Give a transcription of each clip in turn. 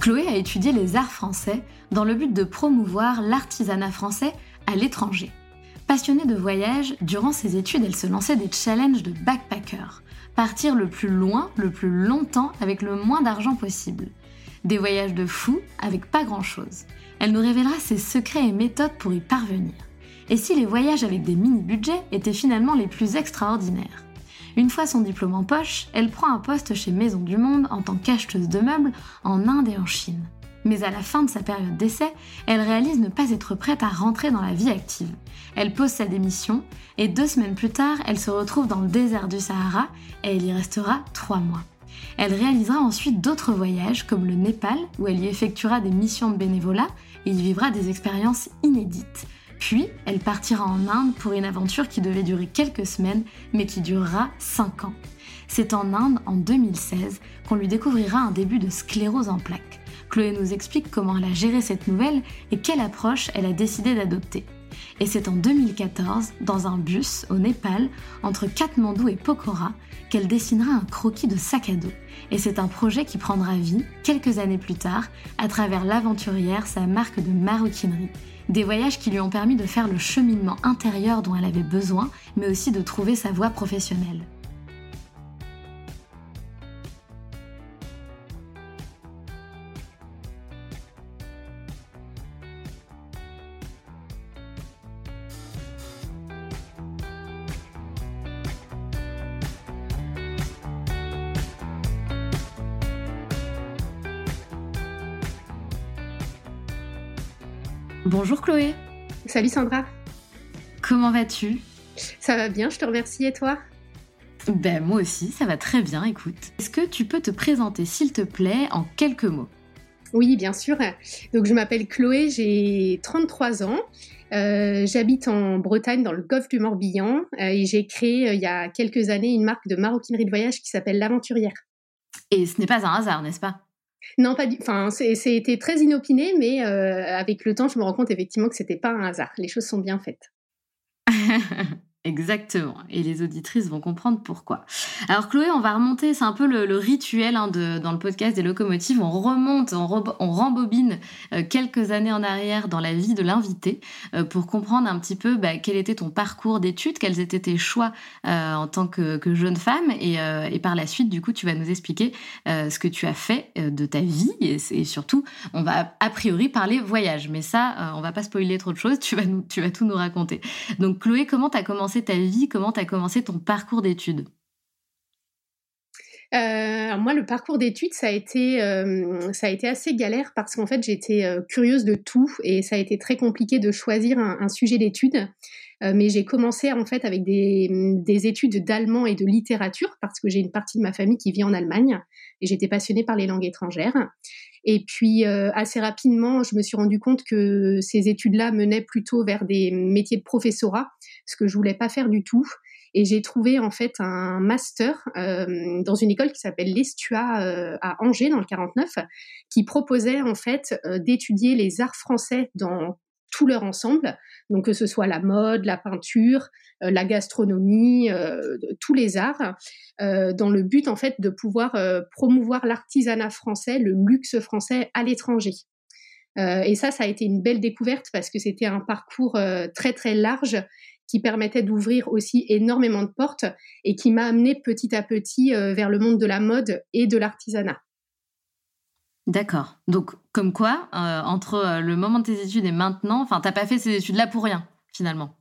Chloé a étudié les arts français dans le but de promouvoir l'artisanat français à l'étranger. Passionnée de voyage, durant ses études, elle se lançait des challenges de backpacker. Partir le plus loin, le plus longtemps, avec le moins d'argent possible. Des voyages de fou avec pas grand-chose. Elle nous révélera ses secrets et méthodes pour y parvenir. Et si les voyages avec des mini-budgets étaient finalement les plus extraordinaires? Une fois son diplôme en poche, elle prend un poste chez Maison du Monde en tant qu'acheteuse de meubles en Inde et en Chine. Mais à la fin de sa période d'essai, elle réalise ne pas être prête à rentrer dans la vie active. Elle pose sa démission et deux semaines plus tard, elle se retrouve dans le désert du Sahara et elle y restera trois mois. Elle réalisera ensuite d'autres voyages comme le Népal où elle y effectuera des missions de bénévolat et y vivra des expériences inédites. Puis, elle partira en Inde pour une aventure qui devait durer quelques semaines, mais qui durera 5 ans. C'est en Inde, en 2016, qu'on lui découvrira un début de sclérose en plaques. Chloé nous explique comment elle a géré cette nouvelle et quelle approche elle a décidé d'adopter. Et c'est en 2014, dans un bus au Népal, entre Katmandou et Pokhara, qu'elle dessinera un croquis de sac à dos. Et c'est un projet qui prendra vie, quelques années plus tard, à travers l'aventurière, sa marque de maroquinerie. Des voyages qui lui ont permis de faire le cheminement intérieur dont elle avait besoin, mais aussi de trouver sa voie professionnelle. Bonjour Chloé. Salut Sandra. Comment vas-tu? Ça va bien, je te remercie et toi? Ben moi aussi, ça va très bien, écoute. Est-ce que tu peux te présenter s'il te plaît en quelques mots? Oui, bien sûr. Donc je m'appelle Chloé, j'ai 33 ans. Euh, j'habite en Bretagne, dans le golfe du Morbihan, euh, et j'ai créé euh, il y a quelques années une marque de maroquinerie de voyage qui s'appelle l'Aventurière. Et ce n'est pas un hasard, n'est-ce pas? Non, pas du. Enfin, c'était très inopiné, mais euh, avec le temps, je me rends compte effectivement que c'était pas un hasard. Les choses sont bien faites. Exactement. Et les auditrices vont comprendre pourquoi. Alors Chloé, on va remonter, c'est un peu le, rituel hein, de, dans le podcast des locomotives. On remonte, on, rembobine euh, quelques années en arrière dans la vie de l'invité euh, pour comprendre un petit peu bah, quel était ton parcours d'études, quels étaient tes choix euh, en tant que, jeune femme. Et, par la suite, du coup, tu vas nous expliquer ce que tu as fait de ta vie. Et, surtout, on va a priori parler voyage. Mais ça, on va pas spoiler trop de choses. Tu vas, tu vas tout nous raconter. Donc Chloé, comment tu as commencé ta vie Comment tu as commencé ton parcours d'études? Euh, moi, le parcours d'études, ça a été, euh, ça a été assez galère parce qu'en fait, j'étais euh, curieuse de tout et ça a été très compliqué de choisir un, sujet d'études. mais j'ai commencé en fait avec des, des études d'allemand et de littérature parce que j'ai une partie de ma famille qui vit en Allemagne et j'étais passionnée par les langues étrangères. Et puis assez rapidement, je me suis rendu compte que ces études-là menaient plutôt vers des métiers de professorat, ce que je voulais pas faire du tout. Et j'ai trouvé en fait un master euh, dans une école qui s'appelle l'Estua euh, à Angers dans le 49, qui proposait en fait euh, d'étudier les arts français dans tout leur ensemble, donc que ce soit la mode, la peinture, la gastronomie, tous les arts, dans le but en fait de pouvoir promouvoir l'artisanat français, le luxe français à l'étranger. et ça, ça a été une belle découverte parce que c'était un parcours très très large qui permettait d'ouvrir aussi énormément de portes et qui m'a amené petit à petit euh, vers le monde de la mode et de l'artisanat. D'accord. Donc, comme quoi, euh, entre euh, le moment de tes études et maintenant, enfin, t'as pas fait ces études-là pour rien, finalement.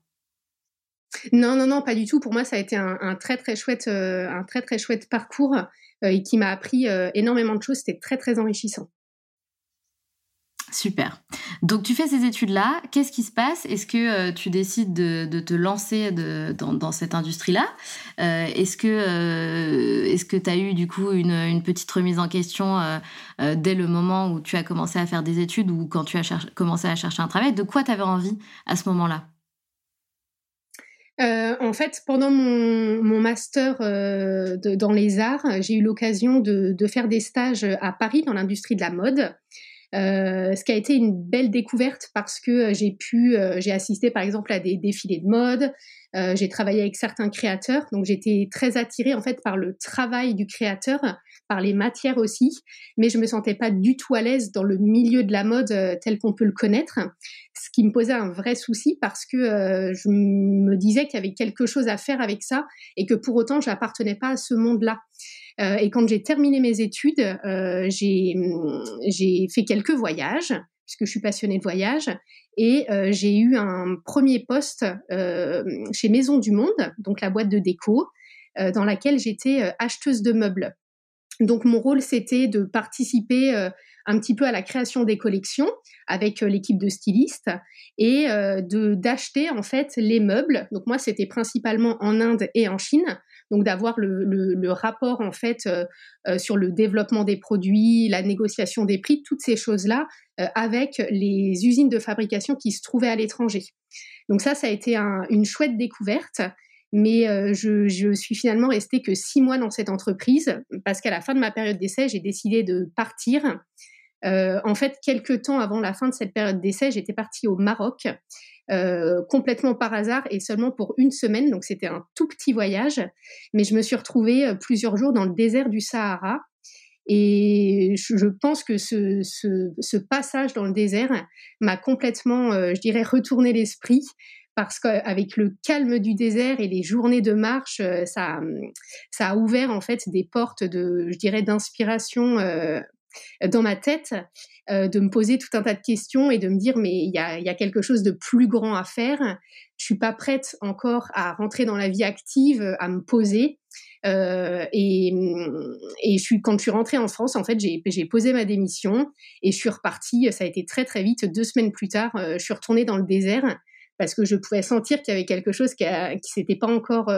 Non, non, non, pas du tout. Pour moi, ça a été un, très, très chouette, un très, très chouette parcours et qui m'a appris énormément de choses. C'était très, très enrichissant. Super. Donc tu fais ces études-là, qu'est-ce qui se passe? Est-ce que euh, tu décides de, te lancer dans, cette industrie-là? Euh, Est-ce que euh, tu as eu du coup une, petite remise en question dès le moment où tu as commencé à faire des études ou quand tu as commencé à chercher un travail? De quoi tu avais envie à ce moment-là? En fait, pendant mon, master dans les arts, j'ai eu l'occasion de, faire des stages à Paris dans l'industrie de la mode. Euh, ce qui a été une belle découverte parce que euh, j'ai pu, euh, j'ai assisté par exemple à des défilés de mode, j'ai travaillé avec certains créateurs, donc j'étais très attirée en fait par le travail du créateur, par les matières aussi, mais je me sentais pas du tout à l'aise dans le milieu de la mode tel qu'on peut le connaître, ce qui me posait un vrai souci parce que je me disais qu'il y avait quelque chose à faire avec ça et que pour autant j'appartenais pas à ce monde-là. Euh, et quand j'ai terminé mes études, euh, j'ai fait quelques voyages, puisque je suis passionnée de voyage, et euh, j'ai eu un premier poste chez Maison du Monde, donc la boîte de déco, dans laquelle j'étais acheteuse de meubles. Donc mon rôle, c'était de participer un petit peu à la création des collections avec l'équipe de stylistes et d'acheter en fait les meubles. Donc moi, c'était principalement en Inde et en Chine donc d'avoir le, rapport en fait euh, euh, sur le développement des produits, la négociation des prix, toutes ces choses-là euh, avec les usines de fabrication qui se trouvaient à l'étranger. Donc ça, ça a été une chouette découverte. Mais je, suis finalement restée que six mois dans cette entreprise parce qu'à la fin de ma période d'essai, j'ai décidé de partir. En fait, quelques temps avant la fin de cette période d'essai, j'étais partie au Maroc euh, complètement par hasard et seulement pour une semaine. Donc c'était un tout petit voyage, mais je me suis retrouvée euh, plusieurs jours dans le désert du Sahara. Et je pense que ce, passage dans le désert m'a complètement, euh, je dirais, retourné l'esprit parce qu'avec le calme du désert et les journées de marche, ça, ça a ouvert en fait des portes de, je dirais, d'inspiration dans ma tête euh, de me poser tout un tas de questions et de me dire mais il y a, quelque chose de plus grand à faire. Je suis pas prête encore à rentrer dans la vie active, à me poser. Euh, et, et je suis, quand je suis rentrée en France, en fait, j'ai posé ma démission et je suis repartie. Ça a été très très vite. Deux semaines plus tard, euh, je suis retournée dans le désert parce que je pouvais sentir qu'il y avait quelque chose qui, ne s'était pas encore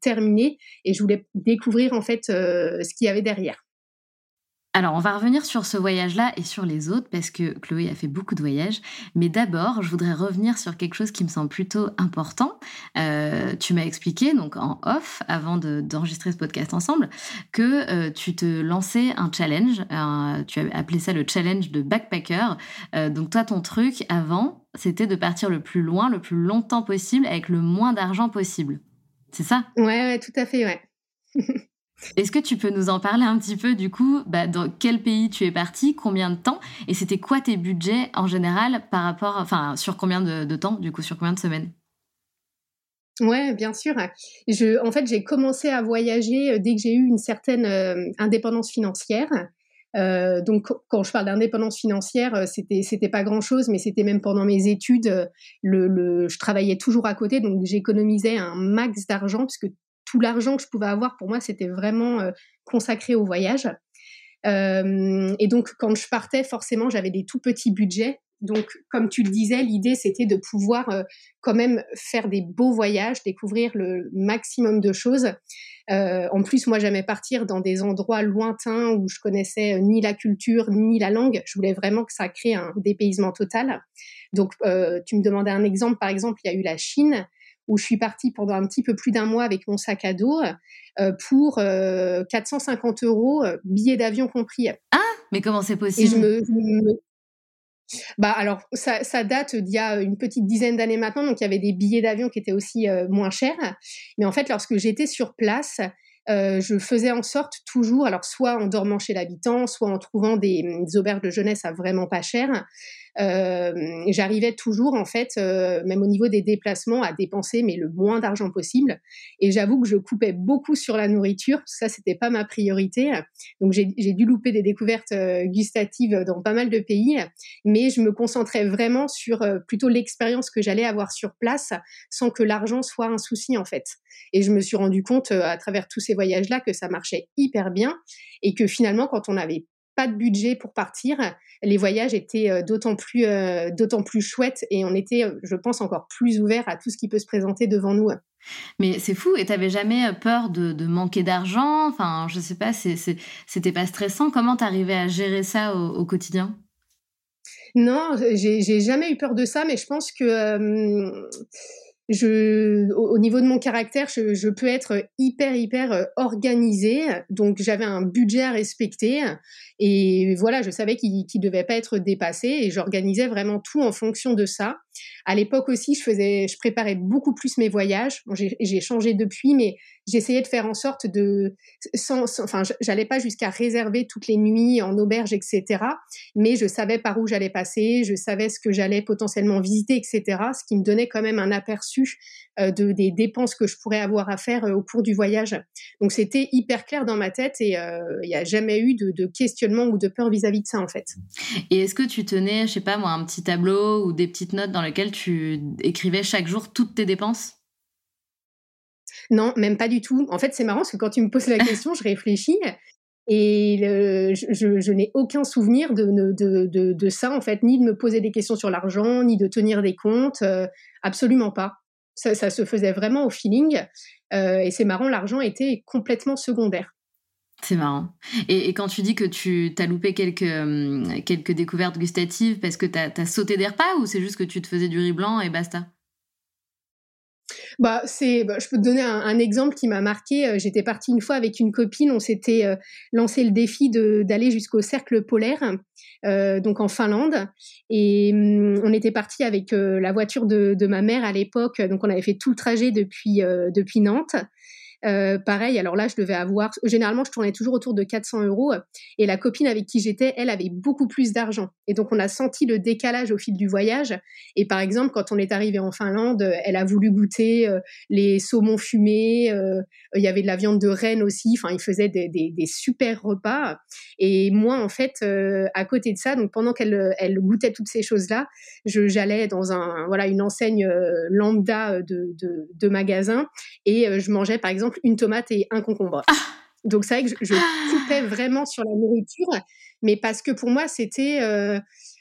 terminé et je voulais découvrir en fait ce qu'il y avait derrière. Alors, on va revenir sur ce voyage-là et sur les autres parce que Chloé a fait beaucoup de voyages. Mais d'abord, je voudrais revenir sur quelque chose qui me semble plutôt important. Euh, tu m'as expliqué, donc en off, avant d'enregistrer ce podcast ensemble, que euh, tu te lançais un challenge. tu as appelé ça le challenge de backpacker. Euh, donc, toi, ton truc avant, c'était de partir le plus loin, le plus longtemps possible, avec le moins d'argent possible. C'est ça? Ouais, ouais, tout à fait, ouais. Est-ce que tu peux nous en parler un petit peu du coup bah, Dans quel pays tu es parti Combien de temps Et c'était quoi tes budgets en général par rapport, enfin, sur combien de, temps Du coup, sur combien de semaines? Ouais, bien sûr. Je, en fait, j'ai commencé à voyager euh, dès que j'ai eu une certaine euh, indépendance financière. Euh, donc, quand je parle d'indépendance financière, c'était c'était pas grand chose, mais c'était même pendant mes études. Le, je travaillais toujours à côté, donc j'économisais un max d'argent puisque tout l'argent que je pouvais avoir pour moi, c'était vraiment consacré au voyage. et donc, quand je partais, forcément, j'avais des tout petits budgets. Donc, comme tu le disais, l'idée, c'était de pouvoir euh, quand même faire des beaux voyages, découvrir le maximum de choses. Euh, en plus, moi, j'aimais partir dans des endroits lointains où je connaissais euh, ni la culture ni la langue. Je voulais vraiment que ça crée un dépaysement total. Donc, tu me demandais un exemple. Par exemple, il y a eu la Chine où je suis partie pendant un petit peu plus d'un mois avec mon sac à dos pour 450 euros, billets d'avion compris. Ah, mais comment c'est possible? Et je me, bah alors ça, ça date d'il y a une petite dizaine d'années maintenant, donc il y avait des billets d'avion qui étaient aussi euh, moins chers. Mais en fait, lorsque j'étais sur place, euh, je faisais en sorte toujours, alors soit en dormant chez l'habitant, soit en trouvant des, des, auberges de jeunesse à vraiment pas cher, euh, j'arrivais toujours en fait, euh, même au niveau des déplacements, à dépenser mais le moins d'argent possible. Et j'avoue que je coupais beaucoup sur la nourriture, ça c'était pas ma priorité. Donc j'ai dû louper des découvertes euh, gustatives dans pas mal de pays, mais je me concentrais vraiment sur plutôt l'expérience que j'allais avoir sur place, sans que l'argent soit un souci en fait. Et je me suis rendu compte à travers tous ces voyages-là que ça marchait hyper bien et que finalement quand on n'avait pas de budget pour partir, les voyages étaient euh, d'autant plus, euh, d'autant plus chouettes et on était, euh, je pense, encore plus ouvert à tout ce qui peut se présenter devant nous. Mais c'est fou, et t'avais jamais peur de, manquer d'argent? Enfin, je sais pas, c'était pas stressant? Comment t'arrivais à gérer ça au, quotidien? Non, j'ai jamais eu peur de ça, mais je pense que au, niveau de mon caractère, je, peux être hyper, hyper euh, organisée. Donc, j'avais un budget à respecter. Et voilà, je savais qu'il ne devait pas être dépassé. Et j'organisais vraiment tout en fonction de ça. À l'époque aussi, je faisais, je préparais beaucoup plus mes voyages. j'ai changé depuis, mais j'essayais de faire en sorte de, sans, enfin, j'allais pas jusqu'à réserver toutes les nuits en auberge, etc. Mais je savais par où j'allais passer, je savais ce que j'allais potentiellement visiter, etc. Ce qui me donnait quand même un aperçu de des dépenses que je pourrais avoir à faire euh, au cours du voyage. Donc c'était hyper clair dans ma tête et euh, il n'y a jamais eu de, questionnement ou de peur vis-à-vis de ça en fait. Et est-ce que tu tenais, je sais pas moi, un petit tableau ou des petites notes dans lesquelles tu écrivais chaque jour toutes tes dépenses? Non, même pas du tout. En fait, c'est marrant parce que quand tu me poses la question, je réfléchis et je, n'ai aucun souvenir de, de, ça, en fait, ni de me poser des questions sur l'argent, ni de tenir des comptes. Euh, absolument pas. Ça, se faisait vraiment au feeling. Euh, et c'est marrant, l'argent était complètement secondaire. C'est marrant. Et, quand tu dis que tu as loupé quelques, hum, quelques découvertes gustatives parce que tu as, sauté des repas ou c'est juste que tu te faisais du riz blanc et basta? Bah, c'est, bah, je peux te donner un, exemple qui m'a marqué. Euh, j'étais partie une fois avec une copine, on s'était euh, lancé le défi d'aller jusqu'au cercle polaire, euh, donc en Finlande, et hum, on était parti avec la voiture de, ma mère à l'époque, donc on avait fait tout le trajet depuis Nantes. Euh, pareil, alors là, je devais avoir. Généralement, je tournais toujours autour de 400 euros. Et la copine avec qui j'étais, elle avait beaucoup plus d'argent. Et donc, on a senti le décalage au fil du voyage. Et par exemple, quand on est arrivé en Finlande, elle a voulu goûter euh, les saumons fumés. Euh, il y avait de la viande de renne aussi. Enfin, il faisait des, des, des super repas. Et moi, en fait, à côté de ça, donc pendant qu'elle elle goûtait toutes ces choses-là, j'allais dans un voilà une enseigne lambda de, de, de magasin et je mangeais par exemple une tomate et un concombre. Ah. Donc c'est vrai que je, coupais vraiment sur la nourriture, mais parce que pour moi c'était, euh,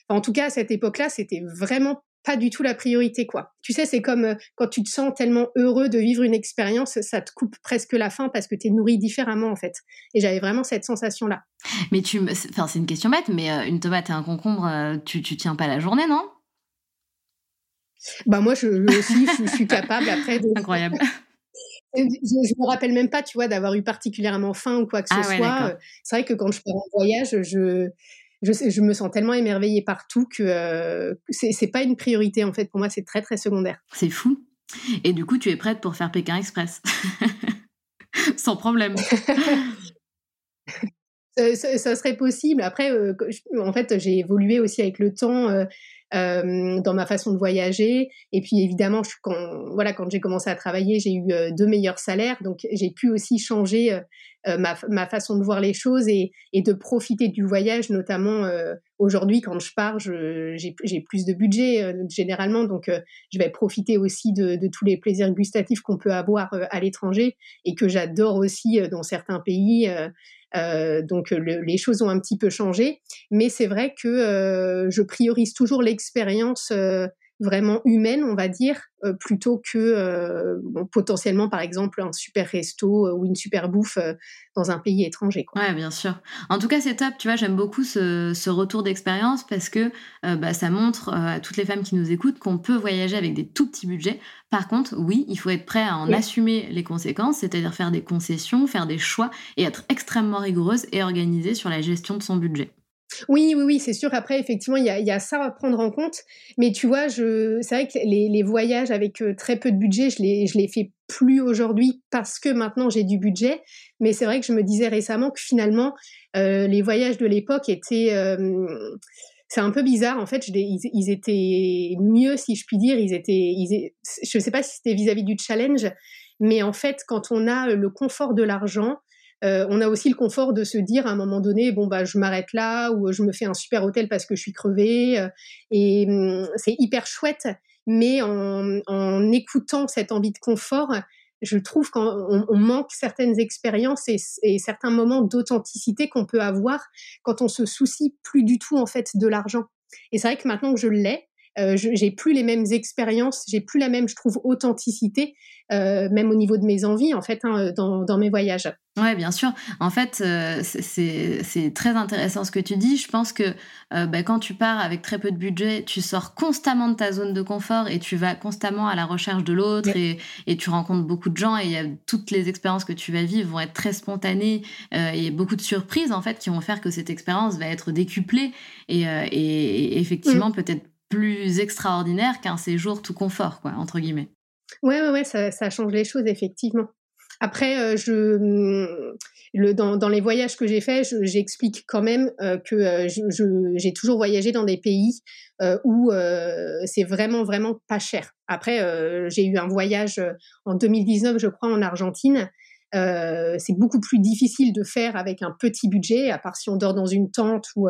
en tout cas à cette époque-là, c'était vraiment pas du tout la priorité quoi. Tu sais, c'est comme euh, quand tu te sens tellement heureux de vivre une expérience, ça te coupe presque la faim parce que tu es nourri différemment en fait. Et j'avais vraiment cette sensation là. Mais tu, enfin c'est une question bête, mais euh, une tomate et un concombre, tu, tu tiens pas la journée non? Bah moi je, aussi, je, suis capable après. De... Incroyable. Je, je me rappelle même pas, tu vois, d'avoir eu particulièrement faim ou quoi que ce ah soit. C'est vrai que quand je pars en voyage, je, je, je me sens tellement émerveillée partout que euh, c'est pas une priorité en fait. Pour moi, c'est très très secondaire. C'est fou. Et du coup, tu es prête pour faire Pékin Express? Sans problème. ça, serait possible. Après, euh, en fait, j'ai évolué aussi avec le temps. Euh, euh, dans ma façon de voyager. Et puis évidemment, je, quand voilà, quand j'ai commencé à travailler, j'ai eu euh, deux meilleurs salaires, donc j'ai pu aussi changer ma, ma, façon de voir les choses et, et de profiter du voyage, notamment aujourd'hui quand je pars, j'ai plus de budget généralement, donc je vais profiter aussi de, de tous les plaisirs gustatifs qu'on peut avoir à l'étranger et que j'adore aussi dans certains pays. Euh, donc les choses ont un petit peu changé, mais c'est vrai que euh, je priorise toujours l'expérience euh, vraiment humaine, on va dire, euh, plutôt que euh, potentiellement, par exemple, un super resto euh, ou une super bouffe dans un pays étranger. Quoi. Ouais, bien sûr. En tout cas, c'est top. Tu vois, j'aime beaucoup ce, ce retour d'expérience parce que bah, ça montre à toutes les femmes qui nous écoutent qu'on peut voyager avec des tout petits budgets. Par contre, oui, il faut être prêt à en assumer les conséquences, c'est-à-dire faire des concessions, faire des choix et être extrêmement rigoureuse et organisée sur la gestion de son budget. Oui, oui, oui, c'est sûr. Après, effectivement, il y a, y a, ça à prendre en compte. Mais tu vois, je, c'est vrai que les, voyages avec euh, très peu de budget, je les, je les fais plus aujourd'hui parce que maintenant j'ai du budget. Mais c'est vrai que je me disais récemment que finalement, euh, les voyages de l'époque étaient, euh, c'est un peu bizarre. En fait, ils, étaient mieux, si je puis dire. Ils étaient, ils, je sais pas si c'était vis-à-vis du challenge, mais en fait, quand on a le confort de l'argent, euh, on a aussi le confort de se dire à un moment donné, bon bah je m'arrête là ou je me fais un super hôtel parce que je suis crevée. Euh, et hum, c'est hyper chouette, mais en, écoutant cette envie de confort, je trouve qu'on on manque certaines expériences et, et certains moments d'authenticité qu'on peut avoir quand on se soucie plus du tout en fait de l'argent. Et c'est vrai que maintenant que je l'ai, euh, j'ai plus les mêmes expériences, j'ai plus la même, je trouve, authenticité, euh, même au niveau de mes envies, en fait, hein, dans, dans, mes voyages. Ouais, bien sûr. En fait, euh, c'est très intéressant ce que tu dis. Je pense que euh, bah, quand tu pars avec très peu de budget, tu sors constamment de ta zone de confort et tu vas constamment à la recherche de l'autre et, et, tu rencontres beaucoup de gens et y a, toutes les expériences que tu vas vivre vont être très spontanées euh, et beaucoup de surprises en fait qui vont faire que cette expérience va être décuplée et, et effectivement peut-être plus extraordinaire qu'un séjour tout confort, quoi, entre guillemets. Ouais, ouais, ça, change les choses, effectivement. Après, euh, je, mm, le, dans, dans, les voyages que j'ai faits, j'explique quand même euh, que euh, j'ai toujours voyagé dans des pays où c'est vraiment, vraiment pas cher. Après, j'ai eu un voyage en 2019, je crois, en Argentine. c'est beaucoup plus difficile de faire avec un petit budget, à part si on dort dans une tente ou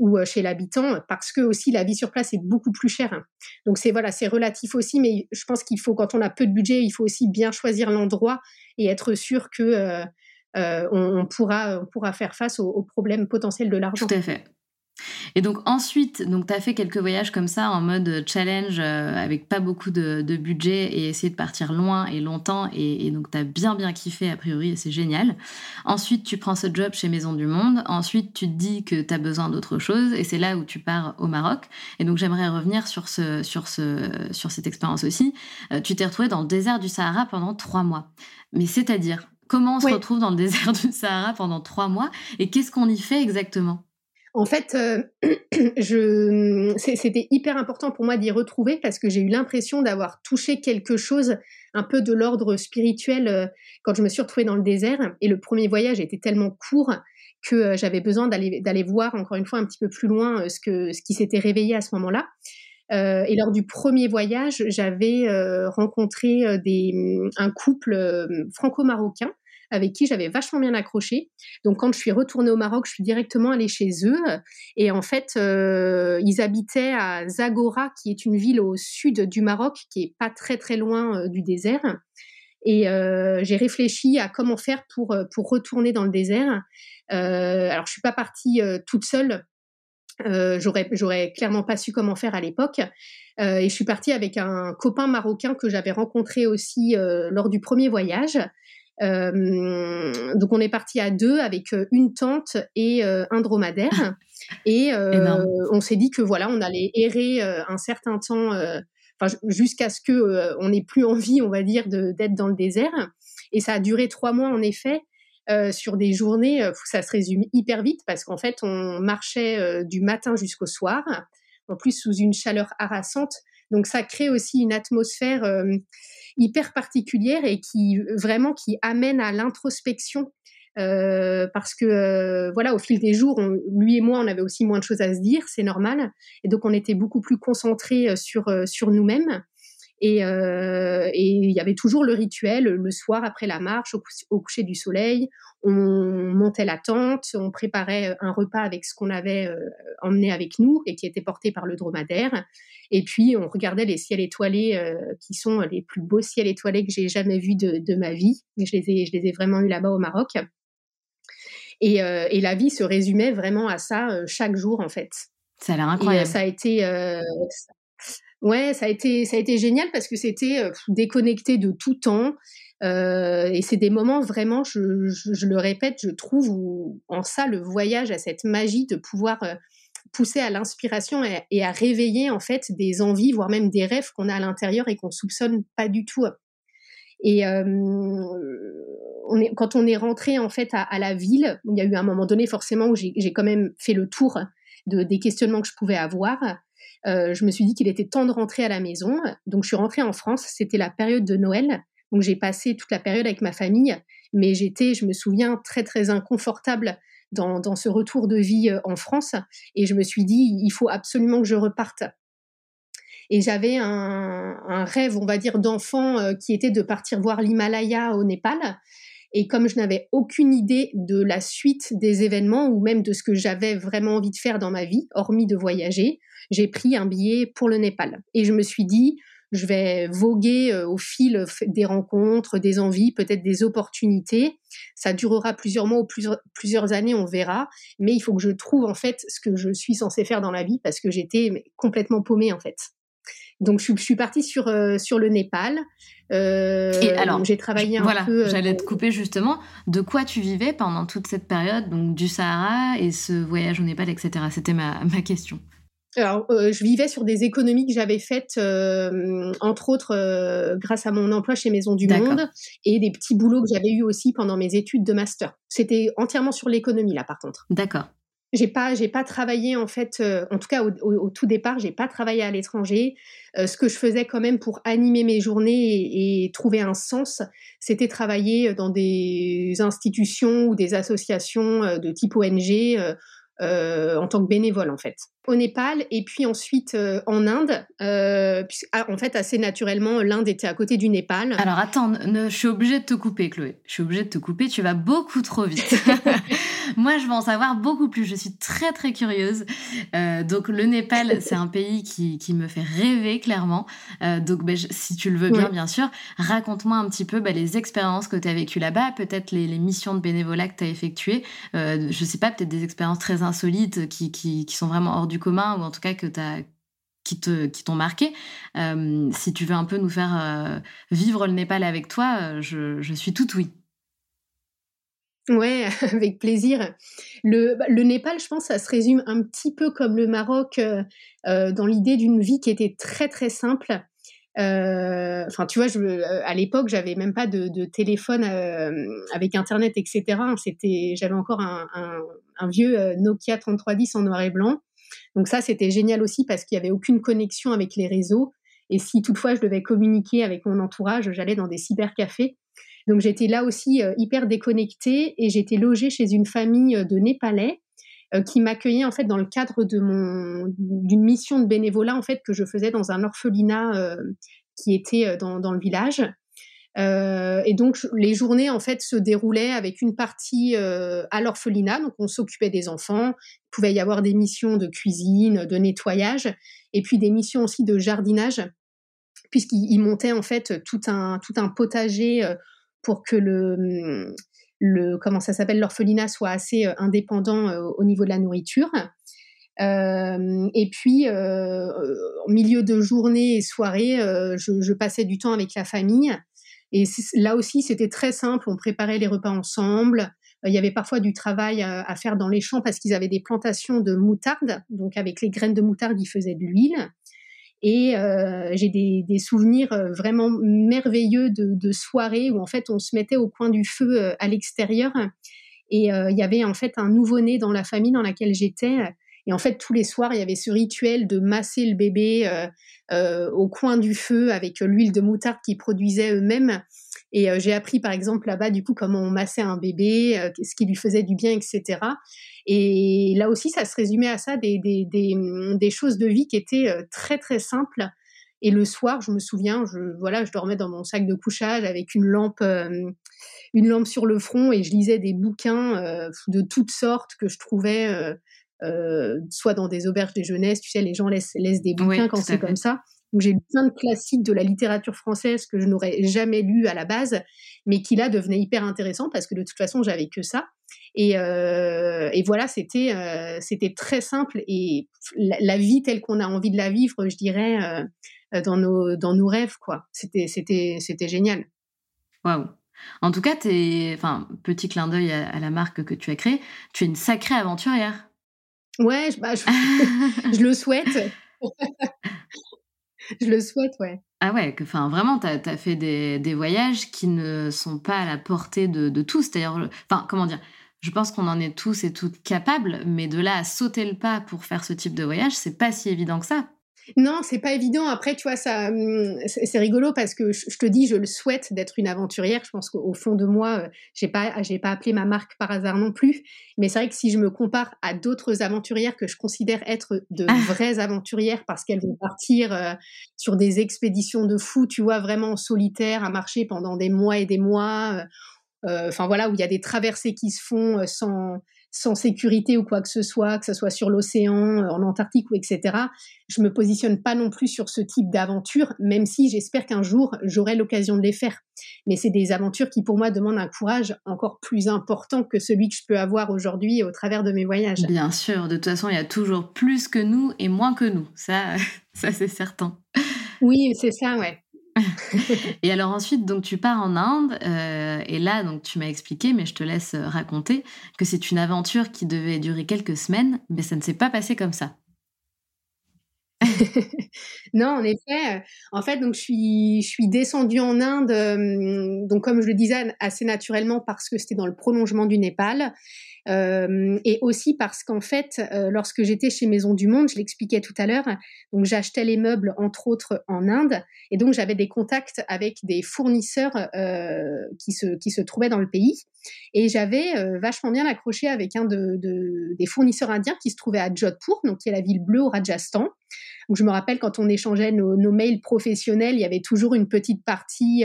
ou euh, chez l'habitant parce que aussi la vie sur place est beaucoup plus chère. Donc c'est voilà, c'est relatif aussi, mais je pense qu'il faut quand on a peu de budget, il faut aussi bien choisir l'endroit et être sûr que euh, euh, on, pourra pourra faire face aux problèmes potentiels de l'argent. Tout à fait. Et donc ensuite, donc tu as fait quelques voyages comme ça en mode challenge euh, avec pas beaucoup de, budget et essayer de partir loin et longtemps et, donc tu as bien bien kiffé a priori et c'est génial. Ensuite, tu prends ce job chez Maison du Monde. Ensuite, tu te dis que tu as besoin d'autre chose et c'est là où tu pars au Maroc. Et donc j'aimerais revenir sur, ce, sur, ce, sur cette expérience aussi. Euh, tu t'es retrouvé dans le désert du Sahara pendant trois mois. Mais c'est-à-dire, comment on se retrouve dans le désert du Sahara pendant trois mois et qu'est-ce qu'on y fait exactement? En fait, euh, je, c'était hyper important pour moi d'y retrouver parce que j'ai eu l'impression d'avoir touché quelque chose un peu de l'ordre spirituel euh, quand je me suis retrouvée dans le désert. Et le premier voyage était tellement court que euh, j'avais besoin d'aller d'aller voir encore une fois un petit peu plus loin ce que ce qui s'était réveillé à ce moment-là. et lors du premier voyage, j'avais rencontré des, un couple franco-marocain avec qui j'avais vachement bien accroché. Donc quand je suis retournée au Maroc, je suis directement allée chez eux. Et en fait, euh, ils habitaient à Zagora, qui est une ville au sud du Maroc, qui est pas très très loin euh, du désert. Et euh, j'ai réfléchi à comment faire pour pour retourner dans le désert. alors je suis pas partie toute seule. j'aurais j'aurais clairement pas su comment faire à l'époque. et je suis partie avec un copain marocain que j'avais rencontré aussi lors du premier voyage. Euh, donc on est parti à deux avec euh, une tente et euh, un dromadaire. Et on s'est dit que voilà, on allait errer un certain temps, jusqu'à ce que on n'ait plus envie, on va dire, d'être dans le désert. Et ça a duré trois mois en effet. sur des journées, ça se résume hyper vite parce qu'en fait, on marchait du matin jusqu'au soir, en plus sous une chaleur harassante. Donc ça crée aussi une atmosphère euh, hyper particulière et qui vraiment qui amène à l'introspection. Euh, parce que euh, voilà, au fil des jours, lui et moi, on avait aussi moins de choses à se dire, c'est normal, et donc on était beaucoup plus concentrés sur sur nous-mêmes. Et, euh, et il y avait toujours le rituel le soir après la marche, au, coucher du soleil, on montait la tente, on préparait un repas avec ce qu'on avait euh, emmené avec nous et qui était porté par le dromadaire. Et puis on regardait les ciels étoilés euh, qui sont les plus beaux ciels étoilés que j'ai jamais vus de, de, ma vie. Je les ai, je les ai vraiment eus là-bas au Maroc. Et, euh, et, la vie se résumait vraiment à ça chaque jour en fait. Ça a l'air incroyable. Et, ça a été Ouais, ça a été ça a été génial parce que c'était euh, déconnecté de tout temps. Euh, et c'est des moments vraiment, je, je, le répète, je trouve en ça le voyage a cette magie de pouvoir euh, pousser à l'inspiration et, à réveiller en fait des envies, voire même des rêves qu'on a à l'intérieur et qu'on soupçonne pas du tout. Et quand on est rentré en fait à, à, la ville, il y a eu un moment donné forcément où j'ai quand même fait le tour de, des questionnements que je pouvais avoir. Euh, je me suis dit qu'il était temps de rentrer à la maison. Donc je suis rentrée en France, c'était la période de Noël. Donc j'ai passé toute la période avec ma famille, mais j'étais, je me souviens, très très inconfortable dans, dans, ce retour de vie euh, en France. Et je me suis dit, il faut absolument que je reparte. Et j'avais un, rêve, on va dire, d'enfant euh, qui était de partir voir l'Himalaya au Népal. Et comme je n'avais aucune idée de la suite des événements ou même de ce que j'avais vraiment envie de faire dans ma vie, hormis de voyager, j'ai pris un billet pour le Népal. Et je me suis dit, je vais voguer euh, au fil des rencontres, des envies, peut-être des opportunités. Ça durera plusieurs mois ou plusieurs, années, on verra. Mais il faut que je trouve en fait ce que je suis censée faire dans la vie parce que j'étais complètement paumée en fait. Donc je, suis partie sur euh, sur le Népal. Euh, et alors, j'ai travaillé un voilà, peu. J'allais te couper justement. De quoi tu vivais pendant toute cette période, donc du Sahara et ce voyage au Népal, etc. C'était ma, ma question. Alors, euh, je vivais sur des économies que j'avais faites, euh, entre autres, euh, grâce à mon emploi chez Maison du Monde et des petits boulots que j'avais eu aussi pendant mes études de master. C'était entièrement sur l'économie, là, par contre. D'accord. J'ai pas, j'ai pas travaillé en fait, en tout cas au, tout départ, j'ai pas travaillé à l'étranger. ce que je faisais quand même pour animer mes journées et, et trouver un sens, c'était travailler dans des institutions ou des associations de type ONG euh, en tant que bénévole en fait. Au Népal et puis ensuite euh, en Inde, euh, ah, en fait assez naturellement l'Inde était à côté du Népal. Alors attends, je suis obligée de te couper Chloé, je suis obligée de te couper, tu vas beaucoup trop vite. Moi je veux en savoir beaucoup plus, je suis très très curieuse. donc le Népal c'est un pays qui, qui, me fait rêver clairement. donc ben, si tu le veux bien bien sûr, raconte-moi un petit peu ben, les expériences que tu as vécues là-bas, peut-être les, les, missions de bénévolat que tu as effectuées. je sais pas, peut-être des expériences très insolites qui, qui, qui, sont vraiment hors du commun ou en tout cas que as, qui te qui t'ont marqué. Euh, si tu veux un peu nous faire euh, vivre le Népal avec toi, euh, je, je suis toute oui. Ouais, avec plaisir. Le, bah, le, Népal, je pense, ça se résume un petit peu comme le Maroc dans l'idée d'une vie qui était très très simple. Enfin, tu vois, à l'époque, j'avais même pas de, téléphone avec Internet, etc. C'était, j'avais encore un, un, un vieux Nokia 3310 en noir et blanc. Donc ça, c'était génial aussi parce qu'il n'y avait aucune connexion avec les réseaux. Et si toutefois je devais communiquer avec mon entourage, j'allais dans des cybercafés. Donc j'étais là aussi euh, hyper déconnectée et j'étais logée chez une famille euh, de Népalais euh, qui m'accueillait en fait dans le cadre de mon d'une mission de bénévolat en fait que je faisais dans un orphelinat qui était dans, dans le village. Et donc les journées en fait se déroulaient avec une partie à l'orphelinat, donc on s'occupait des enfants. Il pouvait y avoir des missions de cuisine, de nettoyage, et puis des missions aussi de jardinage, puisqu'ils montaient en fait tout un tout un potager pour que le le comment ça s'appelle l'orphelinat soit assez euh, indépendant euh, au niveau de la nourriture. Euh, et puis, en milieu de journée et soirée, je, passais du temps avec la famille. Et là aussi, c'était très simple. On préparait les repas ensemble. Il y avait parfois du travail à, faire dans les champs parce qu'ils avaient des plantations de moutarde. Donc, avec les graines de moutarde, ils faisaient de l'huile. Et euh, j'ai des, des, souvenirs euh, vraiment merveilleux de, de, soirées où en fait on se mettait au coin du feu euh, à l'extérieur et euh, il y avait en fait un nouveau-né dans la famille dans laquelle j'étais et en fait, tous les soirs, il y avait ce rituel de masser le bébé euh, au coin du feu avec l'huile de moutarde qu'ils produisaient eux-mêmes. Et euh, j'ai appris, par exemple, là-bas, du coup, comment on massait un bébé, ce qui lui faisait du bien, etc. Et là aussi, ça se résumait à ça, des, des, des, des choses de vie qui étaient très, très simples Et le soir, je me souviens, je, voilà, je dormais dans mon sac de couchage avec une lampe, une lampe sur le front et je lisais des bouquins de toutes sortes que je trouvais soit dans des auberges des jeunesses, tu sais, les gens laissent, laissent des bouquins quand c'est comme ça. Donc j'ai lu plein de classiques de la littérature française que je n'aurais jamais lu à la base, mais qui là devenaient hyper intéressants parce que de toute façon j'avais que ça. Et, euh, et voilà, c'était euh, c'était très simple et la, vie telle qu'on a envie de la vivre, je dirais, euh, dans nos dans nos rêves quoi. C'était c'était c'était génial. Waouh. En tout cas, es, enfin petit clin d'œil à, la marque que tu as créée, tu es une sacrée aventurière. Ouais, je, bah, je le souhaite. je le souhaite, ouais. Ah ouais, que, vraiment, tu as, fait des, voyages qui ne sont pas à la portée de, de tous. D'ailleurs, comment dire je pense qu'on en est tous et toutes capables, mais de là à sauter le pas pour faire ce type de voyage, c'est pas si évident que ça. Non, c'est pas évident. Après, tu vois, ça, hum, c'est rigolo parce que je, te dis, je le souhaite d'être une aventurière. Je pense qu'au fond de moi, euh, j'ai pas, j'ai pas appelé ma marque par hasard non plus. Mais c'est vrai que si je me compare à d'autres aventurières que je considère être de ah. vraies aventurières parce qu'elles vont partir euh, sur des expéditions de fous, tu vois, vraiment en solitaire, à marcher pendant des mois et des mois. Euh, enfin voilà, où il y a des traversées qui se font sans sans sécurité ou quoi que ce soit, que ce soit sur l'océan, euh, en Antarctique ou etc. Je me positionne pas non plus sur ce type d'aventure, même si j'espère qu'un jour j'aurai l'occasion de les faire. Mais c'est des aventures qui pour moi demandent un courage encore plus important que celui que je peux avoir aujourd'hui au travers de mes voyages. Bien sûr, de toute façon, il y a toujours plus que nous et moins que nous. Ça, ça c'est certain. Oui, c'est ça, ouais. et alors ensuite, donc tu pars en Inde, euh, et là, donc tu m'as expliqué, mais je te laisse raconter que c'est une aventure qui devait durer quelques semaines, mais ça ne s'est pas passé comme ça. non, en effet. Euh, en fait, donc je suis, descendue en Inde, euh, donc comme je le disais assez naturellement parce que c'était dans le prolongement du Népal. Euh, et aussi parce qu'en fait, euh, lorsque j'étais chez Maison du Monde, je l'expliquais tout à l'heure, donc j'achetais les meubles entre autres en Inde, et donc j'avais des contacts avec des fournisseurs euh, qui se qui se trouvaient dans le pays, et j'avais vachement bien accroché avec un de, de, des fournisseurs indiens qui se trouvait à Jodhpur, donc qui est la ville bleue au Rajasthan. Je me rappelle quand on échangeait nos, mails professionnels, il y avait toujours une petite partie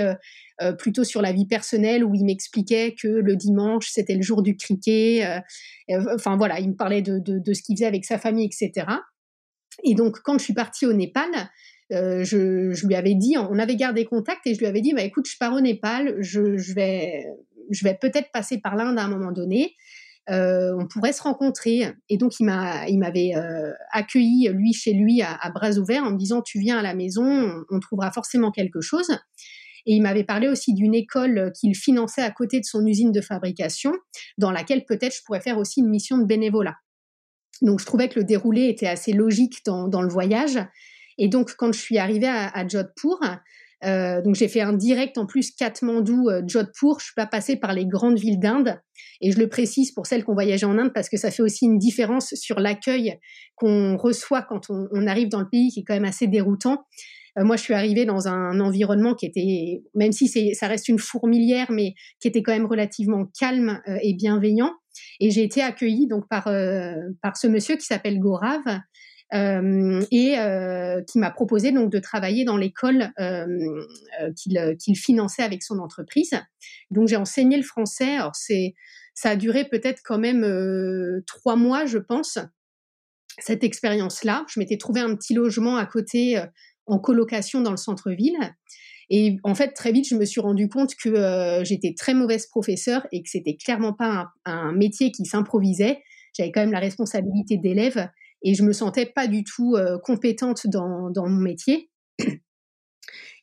euh, plutôt sur la vie personnelle où il m'expliquait que le dimanche c'était le jour du cricket. Euh, enfin voilà, il me parlait de, ce qu'il faisait avec sa famille, etc. Et donc quand je suis partie au Népal, euh, je, lui avais dit, on avait gardé contact et je lui avais dit, bah écoute, je pars au Népal, je vais peut-être passer par l'Inde à un moment donné. Euh, on pourrait se rencontrer. Et donc, il m'a, il m'avait euh, accueilli lui chez lui à, bras ouverts en me disant, tu viens à la maison, on, on trouvera forcément quelque chose. Et il m'avait parlé aussi d'une école qu'il finançait à côté de son usine de fabrication, dans laquelle peut-être je pourrais faire aussi une mission de bénévolat. Donc je trouvais que le déroulé était assez logique dans, dans le voyage. Et donc quand je suis arrivée à, à Jodhpur, euh, donc j'ai fait un direct en plus Katmandou, euh, Jodhpur. Je suis pas passée par les grandes villes d'Inde et je le précise pour celles qui ont voyagé en Inde parce que ça fait aussi une différence sur l'accueil qu'on reçoit quand on, arrive dans le pays qui est quand même assez déroutant. Euh, moi, je suis arrivée dans un environnement qui était, même si ça reste une fourmilière, mais qui était quand même relativement calme et bienveillant. Et j'ai été accueillie donc par par ce monsieur qui s'appelle Gorav. Euh, et euh, qui m'a proposé donc de travailler dans l'école euh, qu'il qu'il finançait avec son entreprise. Donc j'ai enseigné le français. Alors c'est ça a duré peut-être quand même trois mois, je pense. Cette expérience-là, je m'étais trouvé un petit logement à côté en colocation dans le centre-ville. Et en fait, très vite, je me suis rendu compte que j'étais très mauvaise professeure et que c'était clairement pas un, métier qui s'improvisait. J'avais quand même la responsabilité d'élève et je me sentais pas du tout euh, compétente dans, mon métier.